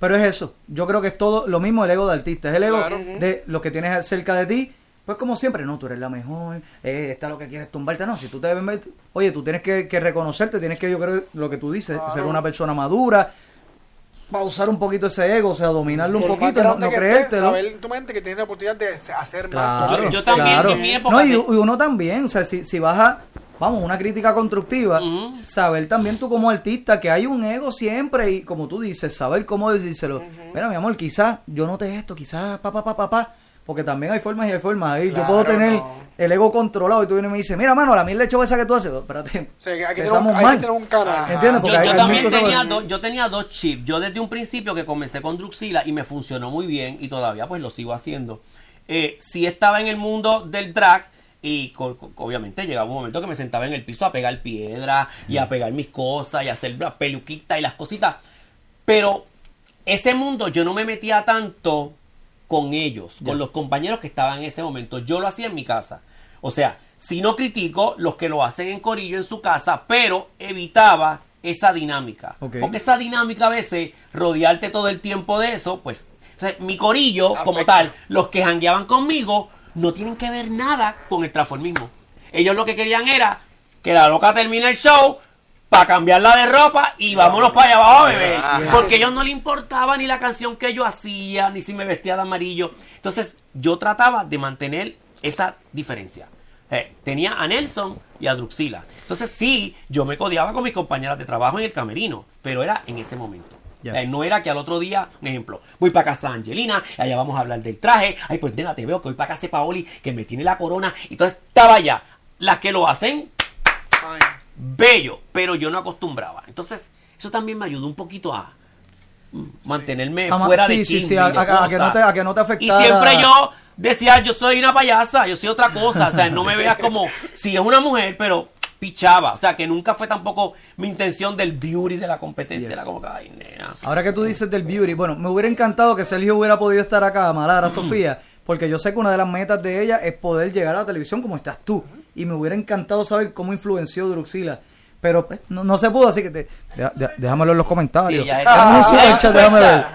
Pero es eso. Yo creo que es todo lo mismo el ego de artista. Es el ego Claro. de lo que tienes cerca de ti. Pues como siempre, no, tú eres la mejor, eh, esta lo que quieres tumbarte. No, si tú te debes ver- oye, tú tienes que, que reconocerte, tienes que, yo creo, lo que tú dices, Claro. ser una persona madura, pausar un poquito ese ego, o sea, dominarlo un Por poquito, no, no creértelo. saber en tu mente que tienes la oportunidad de hacer más. Claro, Yo- yo también, claro. en mi época No, y uno también, o sea, si, si vas a, vamos, una crítica constructiva, saber también tú como artista que hay un ego siempre y como tú dices, saber cómo decírselo. Mira, mi amor, quizás yo noté esto, quizás pa, pa, pa, pa, pa, porque también hay formas y hay formas. Ahí yo puedo tener no. el ego controlado y tú vienes y me dices, mira, mano, la mil de esa que tú haces, espérate, O sea, hay que mal. un canal. ¿Entiendes? Porque Yo, hay- yo hay también tenía, dos, yo tenía dos chips. Yo desde un principio que comencé con Druxila y me funcionó muy bien y todavía pues lo sigo haciendo. Eh, sí estaba en el mundo del drag y obviamente llegaba un momento que me sentaba en el piso a pegar piedra y a pegar mis cosas y a hacer las peluquitas y las cositas. Pero ese mundo yo no me metía tanto con ellos, con los compañeros que estaban en ese momento. Yo lo hacía en mi casa. O sea, si no critico los que lo hacen en Corillo en su casa, pero evitaba esa dinámica. Porque esa dinámica a veces, rodearte todo el tiempo de eso, pues, o sea, mi corillo como tal, los que jangueaban conmigo, no tienen que ver nada con el transformismo. Ellos lo que querían era que la loca termine el show para cambiarla de ropa y vámonos para allá abajo, bebé. Porque a ellos no le importaba ni la canción que yo hacía, ni si me vestía de amarillo. Entonces, yo trataba de mantener esa diferencia. Eh, tenía a Nelson y a Druxila. Entonces sí, yo me codeaba con mis compañeras de trabajo en el camerino, pero era en ese momento. Eh, no era que al otro día, un ejemplo, voy para casa de Angelina, allá vamos a hablar del traje, ay pues nena, te veo que voy para casa de Paoli, que me tiene la corona, y entonces estaba allá. Las que lo hacen, Ay, bello, pero yo no acostumbraba. Entonces, eso también me ayudó un poquito a mm, mantenerme fuera sí, de sí, sí, y a- de a- a que no te- a que no te Y afectara. siempre yo decía, yo soy una payasa, yo soy otra cosa, o sea, no me veas como, si es una mujer, pero pichaba, o sea, que nunca fue tampoco mi intención del beauty de la competencia, Yes. era como que, ay, nena. Ahora que tú dices del beauty, bueno, me hubiera encantado que Sergio hubiera podido estar acá, Malara, Sofía, porque yo sé que una de las metas de ella es poder llegar a la televisión como estás tú. Y me hubiera encantado saber cómo influenció Druxila. Pero pues, no, no se pudo, así que te, deja- déjamelo en los comentarios. Sí, ya- un Ah, déjame ver.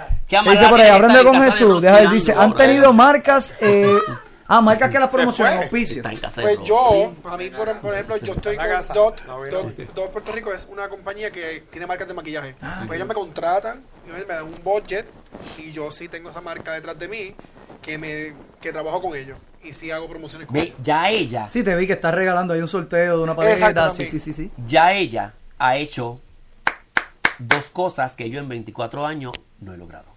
Dice por ahí, está con de Jesús. Deja dice, han tenido marcas, eh, ah, marcas que las promocionan, auspicio. Está en casa de Pues yo, a mí, por, por ejemplo, yo estoy con. Dot. Dot, Dot Puerto Rico es una compañía que tiene marcas de maquillaje. pues ellos me contratan, me dan un budget y yo sí tengo esa marca detrás de mí que me que trabajo con ellos y sí hago promociones con Ve, ellos. ya ella, Sí, te vi que estás regalando ahí un sorteo de una paleta. Sí, sí, sí, sí. ya ella ha hecho dos cosas que yo en 24 años no he logrado.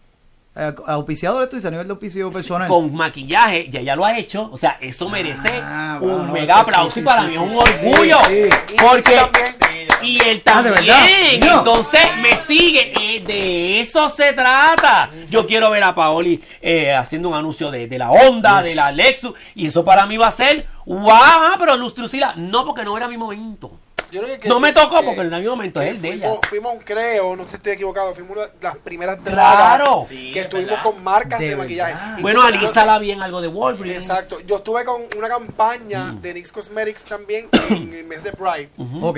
Eh, auspiciador, esto dice a nivel de auspicio personal. Con maquillaje, ya ella lo ha hecho. O sea, eso merece Ah, un bueno, no, mega sí, aplauso sí, y para sí, mí sí, es un orgullo. sí, sí. Porque. Y él Ah, ¿de también. No. Entonces me sigue. eh, de eso se trata. Yo quiero ver a Paoli eh, haciendo un anuncio de, de la Honda, de la Lexus. Y eso para mí va a ser. ¡Wow! ah, Pero Luz Trucila, no, porque no era mi momento. Yo creo que- No me tocó que- porque en el momento es el de ellas. Fuimos, creo, no sé si estoy equivocado, fuimos una de las primeras Claro. que es estuvimos con marcas de, De maquillaje. Bueno, Alisa la vi en algo de Walgreens. Exacto. Yo estuve con una campaña Mm. de NYX Cosmetics también en el mes de Pride.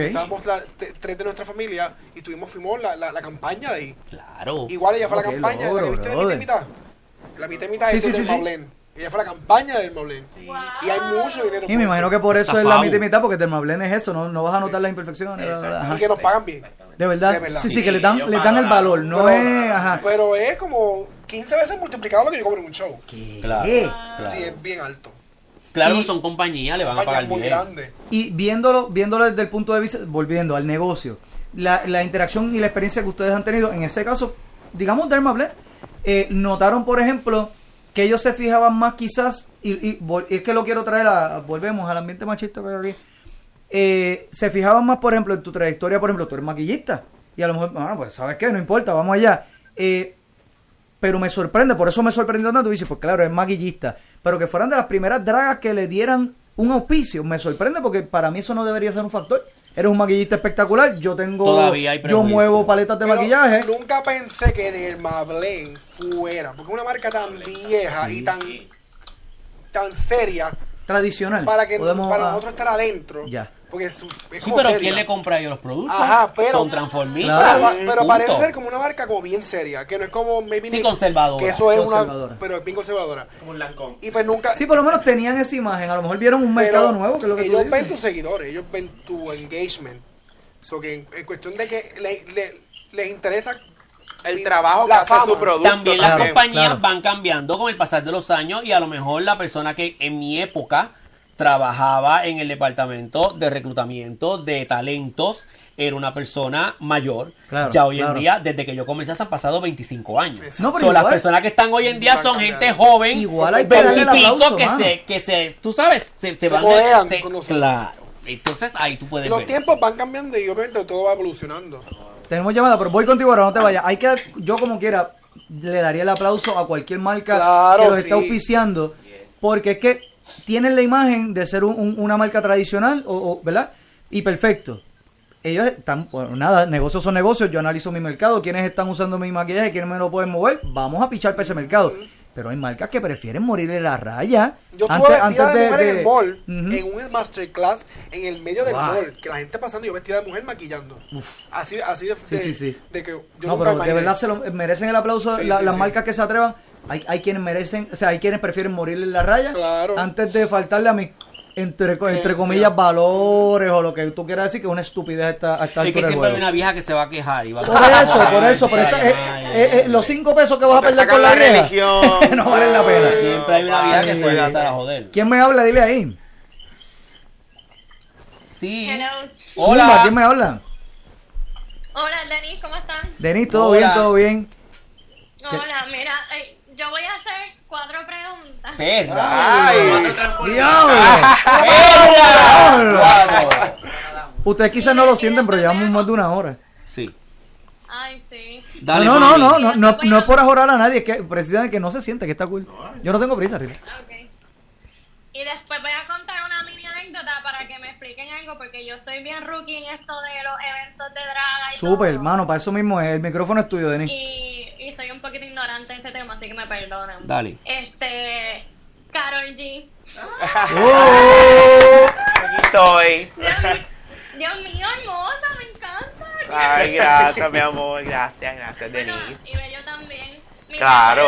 Estábamos tres de nuestra familia y tuvimos, fuimos la, la, la campaña de ahí. Claro. Igual ella fue la campaña, logro, la que viste de mitad y mitad. La mitad y mitad Sí, es sí, del sí, sí. Mablén. Ella fue la campaña del Mablén. Y hay mucho dinero. Y me imagino que por eso es la mitad y mitad, porque Dermablén es eso, no, no vas a notar las imperfecciones. Y que nos pagan bien. De verdad. De verdad. Sí, sí, que le dan, le dan el valor, no Pero- es. Ajá. Pero es como 15 veces multiplicado lo que yo cobro en un show. Claro. ¿Qué? claro. Sí, es bien alto. Claro Y- que son compañías, le van a pagar muy bien. grande. Y viéndolo, viéndolo desde el punto de vista, volviendo al negocio, la, la interacción y la experiencia que ustedes han tenido, en ese caso, digamos Dermablend, eh, notaron, por ejemplo, que ellos se fijaban más quizás, y, y es que lo quiero traer, a, volvemos al ambiente machista hay aquí, eh, se fijaban más, por ejemplo, en tu trayectoria, por ejemplo, tú eres maquillista, y a lo mejor, ah, pues, ¿sabes qué? No importa, vamos allá. Eh, pero me sorprende, por eso me sorprendió tanto, dice, pues claro, es maquillista, pero que fueran de las primeras dragas que le dieran un auspicio, me sorprende porque para mí eso no debería ser un factor. Eres un maquillista espectacular, yo tengo, Todavía hay yo muevo paletas de Pero maquillaje. Nunca pensé que Dermablend fuera, porque es una marca tan vieja y tan, tan seria Tradicional. para que Podemos, para ah, nosotros estar adentro. Ya. Porque es, es Sí, como pero seria. ¿quién le compra a ellos los productos? Ajá, pero- Son transformistas. Claro. Pero, parece ser como una marca como bien seria, que no es como Maybe Sí, Nix, conservadora. Que eso es Conservadora. una, pero es bien conservadora. Como un lancón. Y pues nunca. Sí, por lo menos tenían esa imagen, a lo mejor vieron un mercado pero nuevo, que es lo que tú ellos ven tus seguidores, ellos ven tu engagement. So que en, en cuestión de que le- le- les interesa El trabajo que hace su producto. También las Claro, compañías claro. van cambiando con el pasar de los años y a lo mejor la persona que en mi época trabajaba en el departamento de reclutamiento de talentos era una persona mayor. Claro, ya hoy claro. en día, desde que yo comencé, se han pasado 25 años. No, pero So, las personas que están hoy en día son gente joven, Igual hay que darle el veintipico, aplauso, que mano. se, que se, tú sabes, se, se Se van codean se- Claro. Entonces ahí tú puedes los ver tiempos eso. van cambiando y obviamente todo va evolucionando. Tenemos llamada, pero voy contigo ahora, no te vayas. Hay que, yo como quiera, le daría el aplauso a cualquier marca Claro, que los sí. está auspiciando, porque es que tienen la imagen de ser un- un- una marca tradicional, o, ¿verdad? Y perfecto. Ellos están, bueno, nada, negocios son negocios, yo analizo mi mercado, quiénes están usando mi maquillaje, quiénes me lo pueden mover, vamos a pichar para ese mercado. Pero hay marcas que prefieren morir en la raya. Yo estuve vestida de, mujer en el mall, en un masterclass, en el medio del Wow. mall, que la gente pasando yo vestida de mujer maquillando. Así, así de, Sí, de- sí, sí. de que yo no, nunca pero de verdad se lo merecen el aplauso la- las marcas que se atrevan. Hay, hay quienes merecen, o sea, hay quienes prefieren morir en la raya Claro. antes de faltarle a mi entre, entre comillas valores o lo que tú quieras decir que es una estupidez esta, esta Es que siempre hay una vieja que se va a quejar. Y va a- Por eso, por eso, por eso, eh, eh, eh, los cinco pesos que vas a perder con la, religión. no valen la pena. Siempre hay una vieja que se va a empezar a joder. ¿Quién me habla? Dile ahí. Sí. Hola. ¿quién me habla? Hola, Denis, ¿cómo están? Denis, todo Hola. bien, todo bien. ¿Qué? Hola, mira, eh, yo voy a hacer cuatro preguntas. Perra. Ay, ¡Diablo! Ustedes quizás no lo sienten, pero llevamos más de una hora. Sí. Ay, sí. Dale, no, no, no, no, no, no es por ajorar a nadie, es que precisamente que no se siente que está cool. Yo no tengo prisa, Rita. Ok. Y después voy a contar una mini anécdota para que me porque yo soy bien rookie en esto de los eventos de draga y Súper, todo. hermano, para eso mismo es. El micrófono es tuyo, Denis. Y, y soy un poquito ignorante en este tema, así que me perdonan. Dale. Este, Carol G. ¡Oh! Aquí estoy. Dios, Dios mío, hermosa, me encanta. Ay, gracias, mi amor. Gracias, gracias, Bueno, Denise. y bello también. Mi Claro.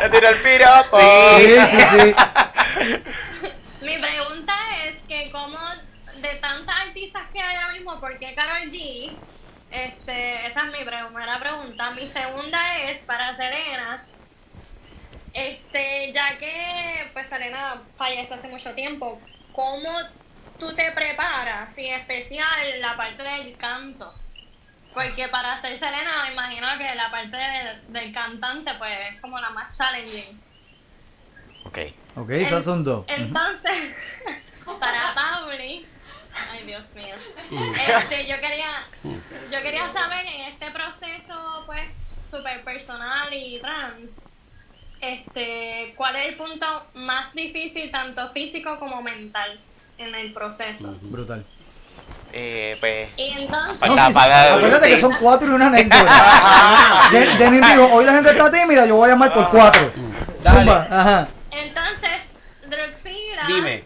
Le tiró el piropo. Sí, sí, sí. Mi pregunta como de tantas artistas que hay ahora mismo, ¿por qué Carol G? Este, esa es mi primera pregunta. Mi segunda es para Serena. Este, ya que pues Serena falleció hace mucho tiempo, ¿cómo tú te preparas, y en especial la parte del canto? Porque para ser Serena me imagino que la parte de- del cantante pues es como la más challenging. Ok. Ok, esas son dos. Entonces, para Ay Dios mío, este, yo quería, yo quería saber en este proceso, pues, super personal y trans, este, cuál es el punto más difícil, tanto físico como mental, en el proceso. Brutal. Eh, pues. Y entonces, Falta No, sí, sí, acuérdate sí. que son cuatro y una anécdota. De- Denis dijo, hoy la gente está tímida, yo voy a llamar por cuatro. Dale. Zumba, ajá. entonces, Druxila, Dime.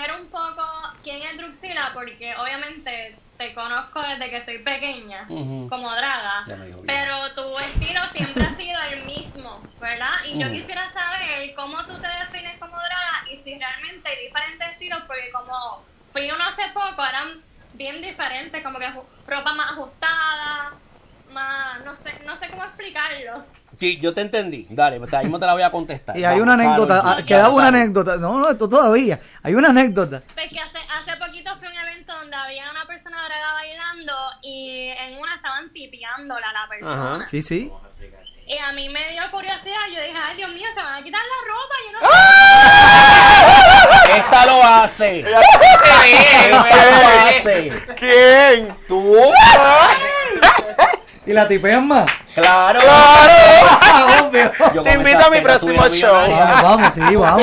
Entender un poco quién es Druxila, porque obviamente te conozco desde que soy pequeña, como draga, pero tu estilo siempre ha sido el mismo, ¿verdad? Y yo quisiera saber cómo tú te defines como draga y si realmente hay diferentes estilos, porque como fui uno hace poco, eran bien diferentes, como que ropa más ajustada, más, no sé, no sé cómo explicarlo. Sí, yo te entendí. Dale, pues ahí mismo te la voy a contestar. Y hay Vamos, una anécdota, Karol ah, quedaba una anécdota. No, no, esto todavía. Hay una anécdota. Pues que hace, hace poquito fui a un evento donde había una persona draga bailando y en una estaban tipeándola a la persona. Ajá. Sí, sí. Y a mí me dio curiosidad, yo dije, ay Dios mío, se van a quitar la ropa, yo no sé. Esta lo hace. Esta lo hace. ¿Quién? ¿Tú? ¿Y la tipean más? Claro. Ah, obvio. Yo Te con invito a mi próximo show. Vamos, vamos, sí, vamos.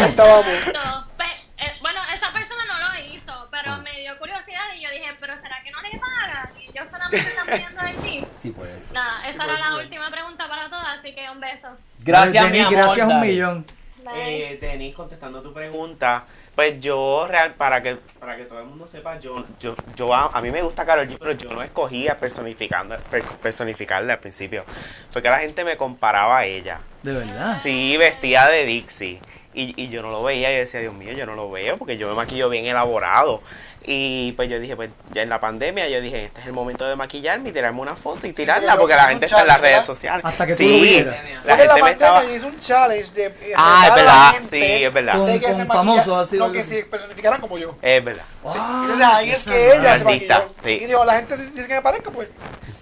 pe- eh, bueno, esa persona no lo hizo, pero me dio curiosidad y yo dije, pero ¿será que no le pagan? Y yo solamente están pidiendo de ti. Sí, pues. Nada, esa era la última pregunta para todas, así que un beso. Gracias, Denis, mi amor. Gracias un dale. millón. Bye. Eh, Denis, contestando tu pregunta, pues yo, real, para que para que todo el mundo sepa, yo, yo, yo a, a mí me gusta Karol G, pero yo no escogía personificando, per- personificarla al principio. Fue que la gente me comparaba a ella. De verdad. Sí, vestida de Dixie. Y, y yo no lo veía, yo decía, Dios mío, yo no lo veo, porque yo me maquillo bien elaborado. Y pues yo dije, pues ya en la pandemia, yo dije, este es el momento de maquillarme y tirarme una foto y tirarla, porque la gente está en las redes sociales. Hasta que tú sí, lo vieras. La en la gente me pandemia estaba... hizo un challenge de eh, Ah, es verdad, gente sí, es verdad. Con- de que con se famosos, maquilla- así, algo que se personificaran como yo. Es verdad. Ah, Entonces ahí es que ella se maquilló. sí. Y dijo, la gente dice que me parezca, pues.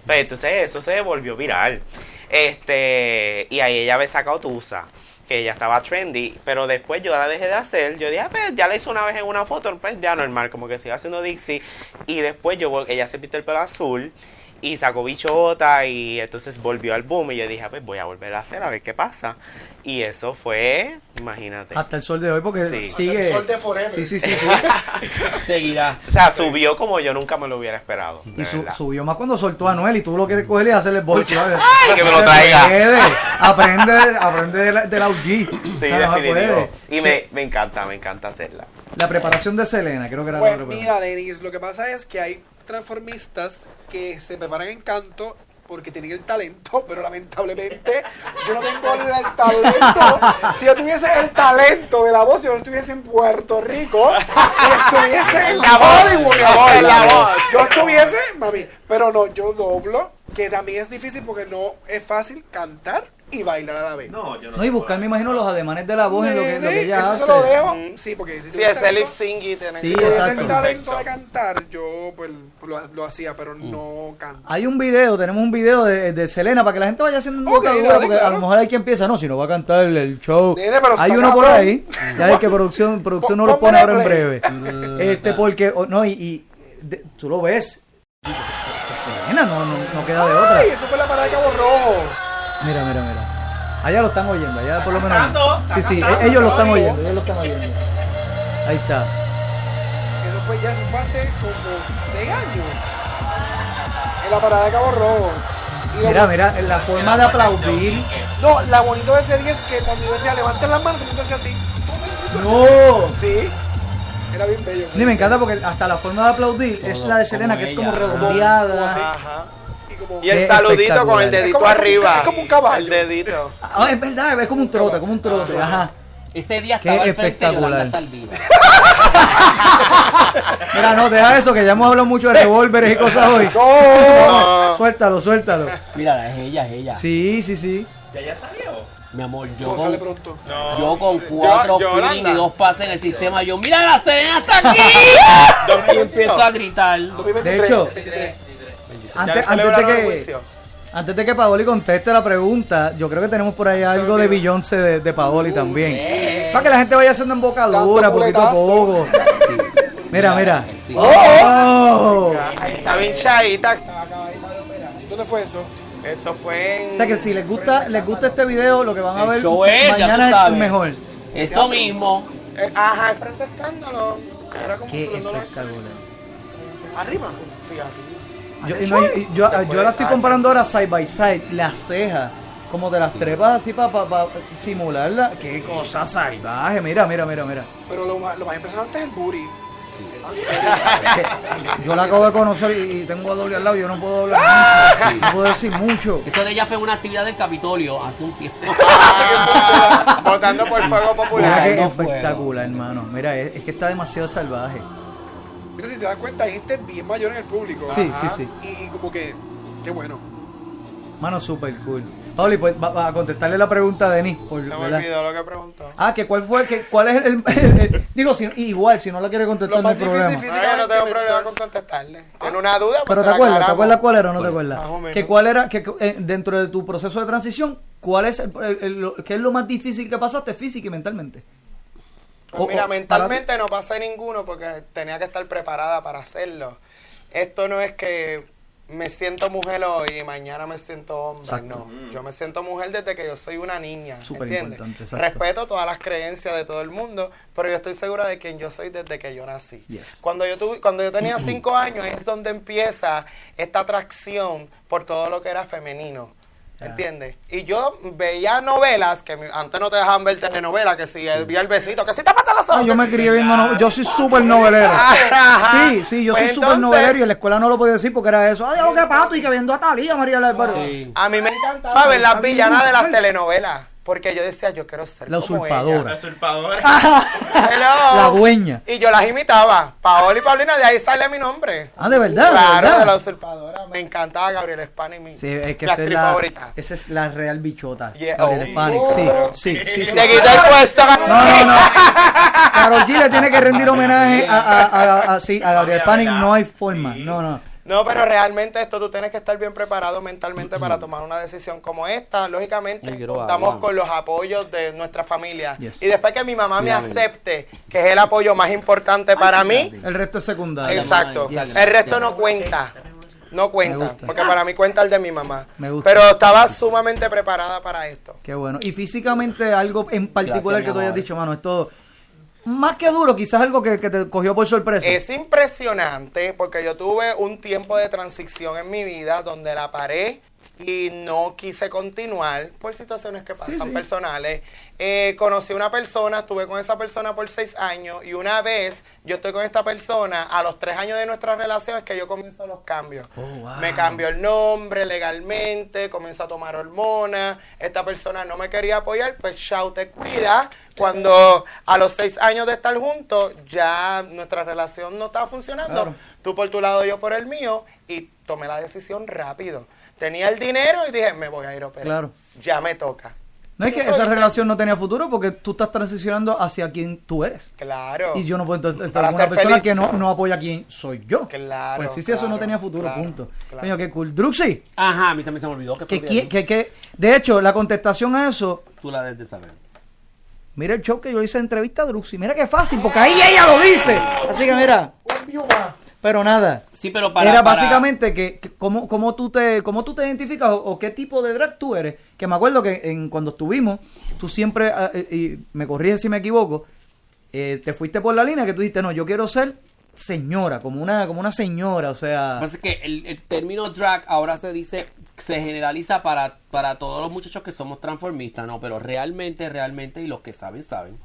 Pues entonces eso se volvió viral. Este, y ahí ella había sacado Tusa, que ella estaba trendy, pero después yo la dejé de hacer. Yo dije, ah, pues ya la hice una vez en una foto, pues ya normal, como que sigue haciendo Dixie. Y después yo, ella se pintó el pelo azul y sacó bichota y entonces volvió al boom y yo dije, ah, pues voy a volver a hacer a ver qué pasa. Y eso fue, imagínate. Hasta el sol de hoy porque Sí. sigue. Hasta el sol de forever. Sí, sí, sí. sí. Seguirá. O sea, subió como yo nunca me lo hubiera esperado. Y su- verdad. subió más cuando soltó a Anuel y tú lo quieres coger y hacerle el bolche. Ay, que me lo traiga. puede. Aprende, aprende de la, de la OG. Sí, definitivo. Y Sí. me, me encanta, me encanta hacerla. La preparación de Selena, creo que era Pues la mira, Denis, lo que pasa es que hay transformistas que se preparan en canto porque tienen el talento, pero lamentablemente yo no tengo el, el talento. Si yo tuviese el talento de la voz, yo no estuviese en Puerto Rico y estuviese en La voz, Hollywood. voz, la Yo- voz. Yo estuviese, mami, pero no, yo doblo, que también es difícil porque no es fácil cantar y bailar a la vez. No, yo no No, y buscar, me imagino, los ademanes de la voz en lo que, lo que Nene, ella eso hace. se lo dejo. Sí, porque si Sí, ese lip sync y tener Sí, que- Si exacto. el talento de cantar, yo pues lo, lo hacía, pero no canto. Hay un video, tenemos un video de, de Selena para que la gente vaya haciendo un Ok, bocadura, porque a lo mejor hay quien piensa, no, si no va a cantar el, el show. Nene, pero hay uno por ahí, ya ves que producción, producción no lo Pon- pone ahora en breve. este, porque, no, y, y de- tú lo ves. Selena no, no, no queda de otra. Ay, eso fue la parada de Cabo Rojo. Mira, mira, mira. Allá lo están oyendo, allá por lo menos. cantando, Sí, sí, cantando, ellos lo está están oyendo, ellos lo están oyendo. Ahí está. Eso fue ya, eso fue hace como 6 años. En la parada de Cabo Rojo. Mira, mira, la forma de aplaudir. No, la bonito de ese día es que cuando yo decía levanten las manos, yo decía así. ¡No! Sí. Era bien bello. Ni me encanta porque hasta la forma de aplaudir es la de Selena, que es Como- redondeada. Y como Y el Qué saludito con el dedito Es como- arriba. es como un caballo. El dedito. Ah, es verdad, es como un trote, como un trote, ajá. Ese día Qué estaba al frente de Yolanda espectacular. Mira, no, deja eso, que ya hemos hablado mucho de revólveres y cosas hoy. No. Suéltalo, suéltalo. Mira, es ella, es ella. Sí, sí, sí. Ya ya salió. Mi amor, yo No con, pronto. No. yo con cuatro feeling y dos pases en el sistema, yo, mira, la Serena está aquí. y empiezo a gritar. 2023. De hecho, antes, de que antes de que Paoli conteste la pregunta, yo creo que tenemos por ahí algo de Beyoncé de, de Paoli también. Para que la gente vaya haciendo embocadura poquito a poco. Mira, mira. Sí. Oh. Ahí está bien chadita. ¿Dónde fue eso? Eso fue en. O sea que si les gusta, les gusta este video, lo que van a ver es, mañana es sabes. mejor. Eso mismo. Eh, ajá, el frente escándalo. Era como Qué espectacular. Arriba. Sí, arriba. Yo, y no, y- y yo, yo la estoy comparando ahora side by side, las cejas, como te las trepas así para simularla. Qué cosa salvaje, mira, mira, mira, mira. Pero lo más, lo más impresionante es el booty. Yo la acabo de conocer y, tengo a doble al lado, yo no puedo hablar mucho, no puedo decir mucho. Eso de ella fue una actividad del Capitolio hace un tiempo. Ah, Votando por fuego Mira popular. que no puedo. espectacular, hermano. Mira, es, es que está demasiado salvaje. Mira, si te das cuenta, hay gente bien mayor en el público. Sí, Ajá. sí, sí. Y, y como que, qué bueno. Mano, super cool. Pauli, pues va, va a contestarle la pregunta a Denis. por- Se me ¿verdad? olvidó lo que preguntó. Ah, que cuál fue, que, cuál es el, el- el- digo, si, igual, si no la quiere contestar Lo no hay problema. yo no tengo problema con contestarle. Tiene una duda, pues Pero se te acuerdas, ¿te acuerdas cuál era o no te acuerdas? Más o menos. Que cuál era, que eh, dentro de tu proceso de transición, ¿cuál es el, el- el- lo- qué es lo más difícil que pasaste física y mentalmente? Pues O- mira, o- mentalmente no pasé ninguno porque tenía que estar preparada para hacerlo. Esto no es que me siento mujer hoy y mañana me siento hombre. Exacto. No, yo me siento mujer desde que yo soy una niña. Súper ¿entiendes? importante, exacto. Respeto todas las creencias de todo el mundo, pero yo estoy segura de quién yo soy desde que yo nací. Yes. Cuando yo tuve, cuando yo tenía cinco años es donde empieza esta atracción por todo lo que era femenino. ¿Entiendes? Y yo veía novelas que antes no te dejaban ver telenovelas, que si veía el besito, que si te matan los ojos. Ah, yo que me crié viendo no- yo soy súper novelero. Sí, sí, yo Pues soy súper entonces, novelero y en la escuela no lo podía decir porque era eso. Ay, lo que pato y que viendo a Talía, María del Barrio. Sí. A mí me encantaba ver las villanas de las telenovelas. Porque yo decía, yo quiero ser La como usurpadora. ella. Usurpadora. Hello. La dueña. Y yo las imitaba. Paola y Paulina, de ahí sale mi nombre. Ah, de verdad, de Claro, verdad. de la usurpadora. Me encantaba Gabriel Espana y mi Sí, es que mi esa es, la, favorita. esa es la real bichota. Yeah, Gabriela oh. Hispanic, Oh. sí, sí, sí, sí. Te el puesto. No, no, no. Carol G le tiene que rendir homenaje a, a, a, a- sí, a Gabriel Panic. No hay forma. No, no. No, pero realmente esto tú tienes que estar bien preparado mentalmente para tomar una decisión como esta. Lógicamente, contamos con los apoyos de nuestra familia. Yes. Y después que mi mamá me acepte, que es el apoyo más importante para mí, El resto es secundario. exacto. El resto no cuenta. No cuenta, porque para mí cuenta el de mi mamá. Me gusta. Pero estaba sumamente preparada para esto. Qué bueno. Y físicamente algo en particular Gracias, que tú hayas dicho, mano, esto más que duro, quizás algo que, que te cogió por sorpresa. Es impresionante porque yo tuve un tiempo de transición en mi vida donde la paré y no quise continuar por situaciones que pasan Sí, sí. personales Eh, conocí a una persona, estuve con esa persona por seis años y una vez yo estoy con esta persona, a los tres años de nuestra relación es que yo comienzo los cambios. Oh, wow. Me cambió el nombre legalmente, comienzo a tomar hormonas, esta persona no me quería apoyar, pues chao, te cuida. Cuando a los seis años de estar juntos ya nuestra relación no estaba funcionando, Claro. tú por tu lado, yo por el mío y tomé la decisión rápido. Tenía el dinero y dije, me voy a ir a operar. Claro. Ya me toca. No es que esa relación no tenía futuro porque tú estás transicionando hacia quien tú eres. Claro. Y yo no puedo entonces estar Para con una persona feliz. que no, no apoya a quien soy yo. Claro, Pues sí, sí, eso no tenía futuro, claro, punto. claro. Coño, qué cool. Druxy, Ajá, a mí también se me olvidó que, que, que, que, de hecho, la contestación a eso, tú la debes de saber. mira el show que yo le hice de entrevista a Druxy. Mira qué fácil, porque ahí ella lo dice. Así que mira, Un. Pero nada. Sí, pero para Era para- básicamente que, que cómo, cómo tú te cómo tú te identificas o, o qué tipo de drag tú eres. Que me acuerdo que en, cuando estuvimos, tú siempre, ah, eh, y me corriges si me equivoco, eh, te fuiste por la línea que tú dijiste, no, yo quiero ser señora, como una, como una señora, o sea... Pasa es que el, el término drag ahora se dice, se generaliza para, para todos los muchachos que somos transformistas, ¿no? Pero realmente, realmente, y los que saben, saben.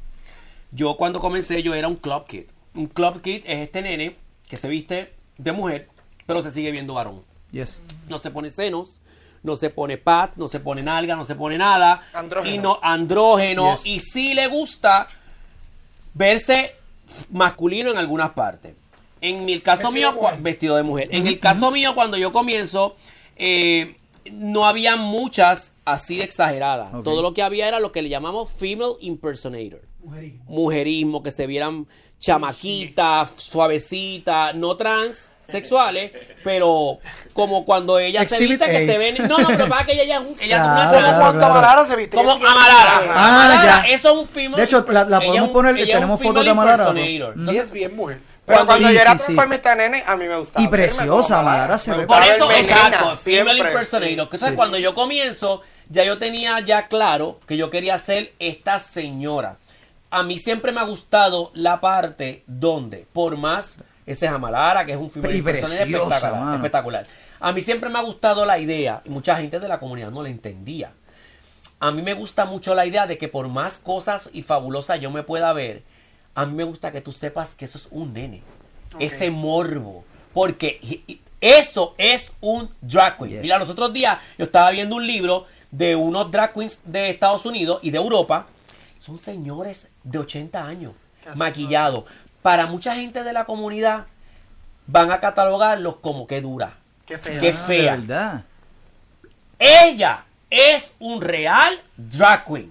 Yo cuando comencé, yo era un club kid. Un club kid es este nene que se viste de mujer, pero se sigue viendo varón. Yes. No se pone senos, no se pone pat, no se pone nalga, no se pone nada. Andrógeno. Y no, andrógeno. Yes. Y sí le gusta verse masculino en algunas partes. En mi- el caso Vestido mío, vestido de mujer. En el caso mío, cuando yo comienzo, eh, no había muchas así de exageradas. Todo lo que había era lo que le llamamos female impersonator. Mujerismo. Mujerismo, que se vieran chamaquitas, suavecitas, no trans sexuales, pero como cuando ella se viste que se ven, no, no, pero para que ella, ella, ella es Claro, una claro, trans, Cuando claro. Amalara se viste. como Amalara. Ah, Amalara, ya. eso es un female. De hecho, la- podemos un- poner, tenemos fotos de Amalara, impersonator. ¿no? Y es bien mujer. Pero Cuando- cuando sí, yo era sí, sí. nene, a mí me gustaba. Y preciosa, Mara, se ve Por eso, exacto, female impersonator. sí. Entonces, cuando yo comienzo, ya yo tenía ya claro que yo quería ser esta señora. A mí siempre me ha gustado la parte donde, por más, ese es Amalara, que es un preciosa, espectacular, espectacular. A mí siempre me ha gustado la idea, y mucha gente de la comunidad no la entendía. A mí me gusta mucho la idea de que por más cosas y fabulosas yo me pueda ver, a mí me gusta que tú sepas que eso es un nene. Ese morbo. Porque eso es un drag queen. Yes. Mira, los otros días yo estaba viendo un libro de unos drag queens de Estados Unidos y de Europa. Son señores de 80 años, maquillados. Para mucha gente de la comunidad van a catalogarlos como que dura. Qué fea. Qué Ah, fea. De verdad. Ella es un real drag queen.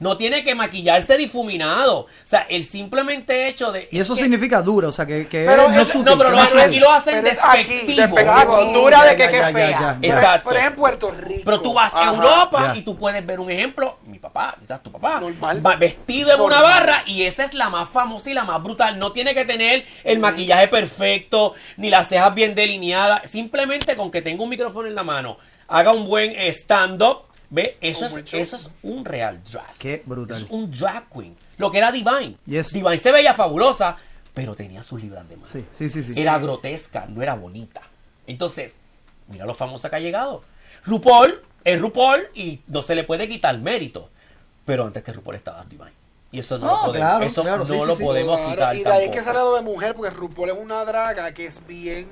No tiene que maquillarse difuminado. O sea, el simplemente hecho de. Y es eso que- significa dura, o sea, que, que Pero no es- sutil, No, pero no aquí lo hacen Pero es aquí, despectivo. despectivo. Dura de que que ya, es fea. ya, ya. Por- Exacto. Por ejemplo, Puerto Rico. Pero tú vas a. Europa Ya. y tú puedes ver un ejemplo, mi papá, quizás tu papá, Normal. va vestido en una barra y esa es la más famosa y la más brutal. No tiene que tener el maquillaje perfecto, ni las cejas bien delineadas. Simplemente con que tenga un micrófono en la mano, haga un buen stand-up, ¿ve? Eso es, eso es un real drag. Qué brutal. Es un drag queen. Lo que era Divine. Yes. Divine se veía fabulosa, pero tenía sus libras de más. Sí, sí, sí. sí. Era grotesca, no era bonita. Entonces, mira lo famosa que ha llegado. RuPaul es RuPaul y no se le puede quitar mérito. Pero antes que RuPaul estaba Divine. Y eso no No, lo podemos, claro, eso claro, no sí, sí, lo sí. podemos Claro, quitar y de ahí es que tampoco. sale lo de mujer, porque RuPaul es una draga que es bien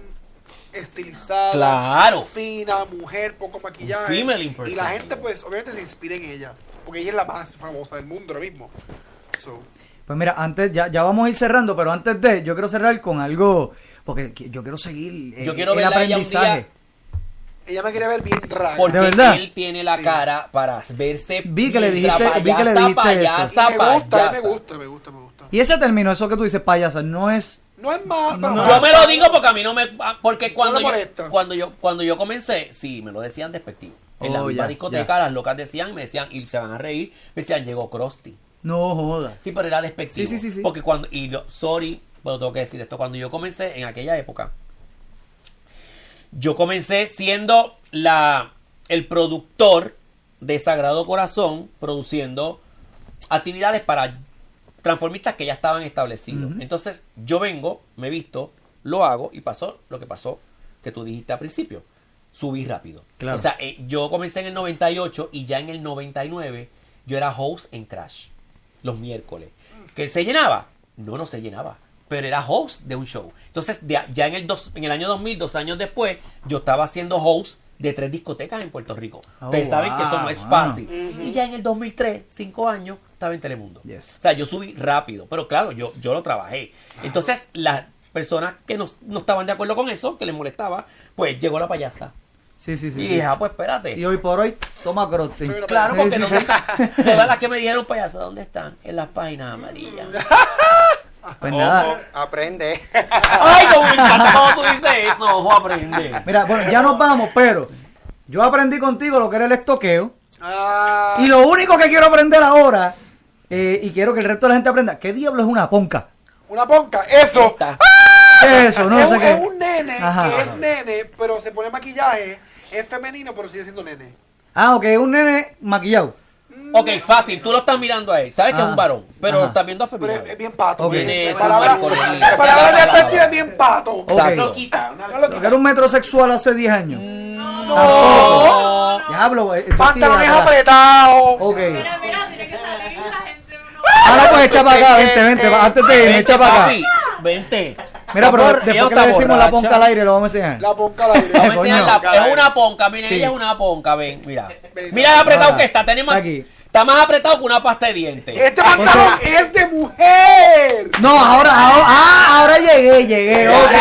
estilizada, Claro. fina, mujer, poco maquillaje. Female y la gente, pues, obviamente se inspira en ella, porque ella es la más famosa del mundo ahora mismo. So, Pues mira, antes, ya, ya vamos a ir cerrando, pero antes de, yo quiero cerrar con algo, porque yo quiero seguir eh, Yo quiero el verla a ella un aprendizaje. día. ella me quiere ver bien draga. Porque ¿De verdad? él tiene la Sí. cara para verse Vi que le dijiste- vi que le payasa, dijiste payasa, eso. Y me gusta, me payasa. gusta, me gusta, me gusta. Y ese término, eso que tú dices, payasa, no es... No es malo, No. Yo me lo digo porque a mí no me porque cuando yo, cuando yo cuando yo comencé, sí, me lo decían despectivo. En la Oh, misma ya, discoteca ya. las locas decían, me decían y se van a reír, me decían, "Llegó Krusty." No joda. Sí, pero era despectivo. Sí, sí, sí, sí. Porque cuando y lo- sorry, pero tengo que decir esto, cuando yo comencé en aquella época yo comencé siendo la el productor de Sagrado Corazón produciendo actividades para transformistas que ya estaban establecidos. Entonces, yo vengo, me visto, lo hago y pasó lo que pasó que tú dijiste al principio. Subí rápido. Claro. O sea, eh, yo comencé en el 98 y ya en el 99 yo era host en Trash los miércoles. ¿Que se llenaba? No, no se llenaba. Pero era host de un show. Entonces, de- ya en el, dos, en el año 2000, dos años después, yo estaba haciendo host de tres discotecas en Puerto Rico. Oh, Ustedes saben que eso no es wow. fácil. Y ya en el 2003, cinco años, estaba en Telemundo. Yes. O sea, yo subí rápido, pero claro, yo, yo lo trabajé. Entonces, las personas que no, no estaban de acuerdo con eso, que les molestaba, pues llegó la payasa. Sí, sí, sí. y sí. dije, ah, pues espérate. Y hoy por hoy, toma crote. Claro, porque sí, no sí. todas las que me dijeron payasa, ¿dónde están? En las páginas amarillas. Pues Ojo, nada. aprende. Ay, cómo me encanta cuando tú dices eso, ojo, aprende. Mira, bueno, ya nos vamos, pero yo aprendí contigo lo que era el estoqueo. Ah, Y lo único que quiero aprender ahora, eh, y quiero que el resto de la gente aprenda, ¿qué diablo es una ponca? una ponca, eso. Está. ¿Qué es eso? No es, sé un, qué. es un nene Ajá. que es nene, pero se pone maquillaje. Es femenino, pero sigue siendo nene. Ah, ok, es un nene maquillado. Ok, fácil, tú lo estás mirando a él. Sabes que es un varón, pero Ajá. lo estás viendo Pero afeminado. es, es bien pato. Ok. Bien- Tiene palabra, palabra de es bien pato. Loquita, una No que era un metrosexual hace 10 años. No. Diablo, eh, Pantalones apretados. Ok. Mira, mira, Ahora pues echa para acá, vente, vente, va, antes de irme, echa para acá. Vente. Mira, pero después que le decimos la ponca al aire, lo vamos a enseñar. La ponca al aire. Vamos a Coño. enseñar la- es una ponca, miren, Sí. ella es una ponca, ven, mira. Mira lo apretado Ah, que está, tenemos está aquí. Está más apretado que una pasta de dientes. Este pantalón es de mujer. No, ahora, ahora, ah, ahora llegué, llegué, ok.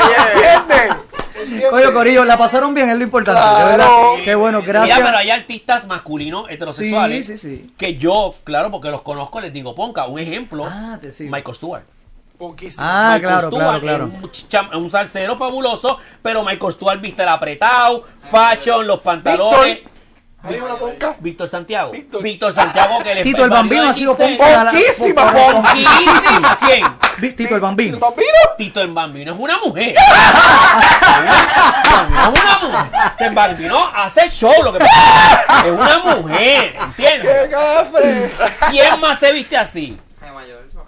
¿Entiendes? ¿Entiendes? Coño, Corillo, la pasaron bien, es lo importante, verdad. Qué bueno, gracias. Mira, pero hay artistas masculinos heterosexuales Sí, sí, sí. que yo, claro, porque los conozco, les digo, ponca, un ejemplo, Ah, te. Michael Stewart. Poquísimo. Ah, Michael claro, Stewart claro, claro. un, un salsero fabuloso, pero Michael Stewart viste el apretado, fashion, los pantalones. ¿Hay ponca? Víctor Santiago. Víctor. Víctor Santiago que le Tito el Bambino ha sido ponca. Poquísima, Poquísima. ¿Quién? Tito el Bambino. ¿El bambino? Tito el Bambino es una mujer. es una mujer. Tito el Bambino hace show, lo que pasa es una mujer, ¿entiendes? ¡Qué cafre! ¿Quién más se viste así?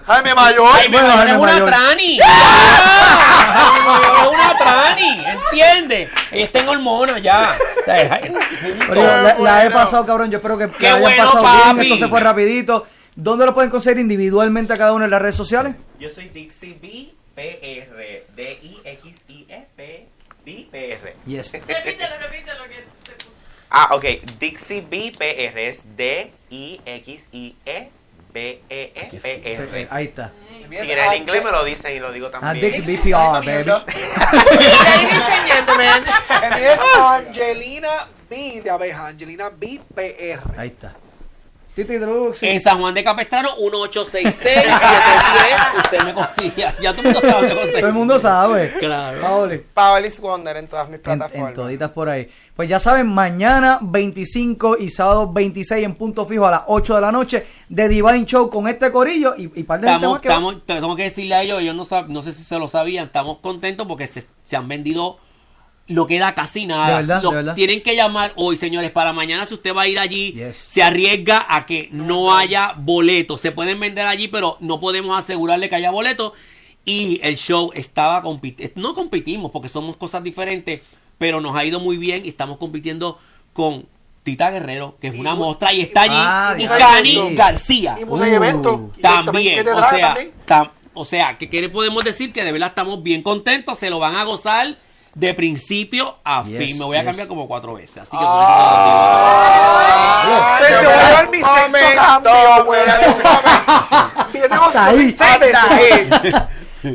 Jaime Mayor. Ay, Bueno, Mayor Jaime es una Mayor. trani. Ah, Jaime Mayor es una trani, ¿entiendes? Ella está en hormonas ya. La, la he pasado, cabrón. Yo espero que, que hayan bueno, pasado bien. Esto se fue rapidito. ¿Dónde lo pueden conseguir individualmente a cada uno en las redes sociales? Yo soy Dixie B PR. D-I-X-I-E-P. B PR. Yes. Repítelo, repítelo. Que te... Ah, ok. Dixie B PR es D-I-X-I-E B-E-E-P-R. Ahí está. Si en inglés me lo dicen y lo digo Ah, también. Dix BPR, baby. El es Angelina B de abeja. Angelina B PR. Ahí está. Titi Drux. En San Juan de Capestrano, 1866 Usted me consigue. Ya todo el mundo sabe Todo el mundo sabe. Claro. Paoli. Paolis Wonder en todas mis plataformas. en toditas por ahí. Pues ya saben, mañana 25 y sábado 26 en punto fijo a las 8 de la noche de Divine Show con este corillo y, y par de gente Estamos, más que estamos, te- tengo que decirle a ellos, ellos no, sab- no sé si se lo sabían, estamos contentos porque se, se han vendido, no queda casi nada. De verdad, Lo- de verdad. Tienen que llamar hoy, señores, para mañana si usted va a ir allí, Yes. se arriesga a que no haya boletos. Se pueden vender allí, pero no podemos asegurarle que haya boletos. Y el show estaba compitiendo, no compitimos porque somos cosas diferentes, pero nos ha ido muy bien y estamos compitiendo con Tita Guerrero, que es Y una mu- mostra, y está Ah, allí, y ya. Cani. García. Y y evento. Uh, Y También, ¿qué te o sea, también? tam- o sea, que ¿qué le podemos decir? Que de verdad estamos bien contentos, se lo van a gozar de principio a Yes, fin. Me voy a yes. cambiar como cuatro veces, así que Ah, Yo voy a dar mi sexto cambio, yo tengo ahí.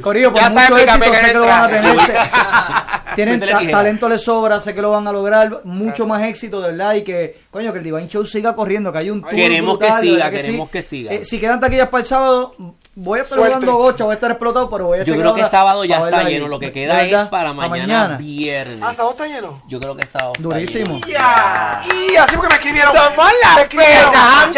Corillo, por Ya mucho éxito, sé que lo van a tener. se- Tienen ta- talento les sobra, sé que lo van a lograr. Mucho más éxito, de verdad. Y que, coño, que el Divine Show siga corriendo, que hay un tour Queremos que brutal, de siga, queremos sí. que siga. Eh, si quedan taquillas para el sábado, voy a estar Suerte. jugando gocha, voy a estar explotado, pero voy a Yo creo que sábado ya está lleno, lo que queda es para pa' mañana, viernes. Ah, ¿sábado está lleno? Yo creo que sábado está Durísimo. lleno. Ya. Y así porque me escribieron. Somos las Me escribieron. perras,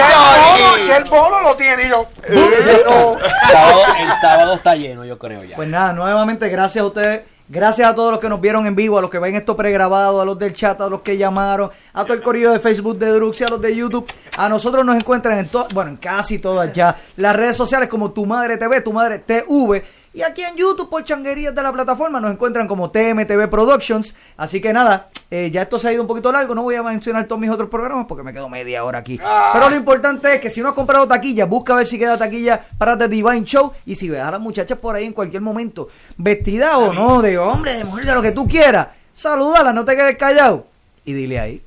Ya el bono lo tiene. Y yo. eh, no. Sábado- el sábado está lleno, yo creo ya. Pues nada, nuevamente gracias a ustedes. Gracias a todos los que nos vieron en vivo, a los que ven esto pregrabado, a los del chat, a los que llamaron, a todo el corrillo de Facebook de Druxy, a los de YouTube. A nosotros nos encuentran en bueno, en casi todas ya las redes sociales como Tu Madre TV, Tu Madre TV. Y aquí en YouTube, por changuerías de la plataforma, nos encuentran como TMTV Productions. Así que nada, eh, ya esto se ha ido un poquito largo. No voy a mencionar todos mis otros programas porque me quedo media hora aquí. Pero lo importante es que si no has comprado taquilla, busca a ver si queda taquilla para The Divine Show. Y si ves a las muchachas por ahí en cualquier momento, vestida o no, de hombre, de mujer, de lo que tú quieras, salúdala, no te quedes callado. Y dile ahí.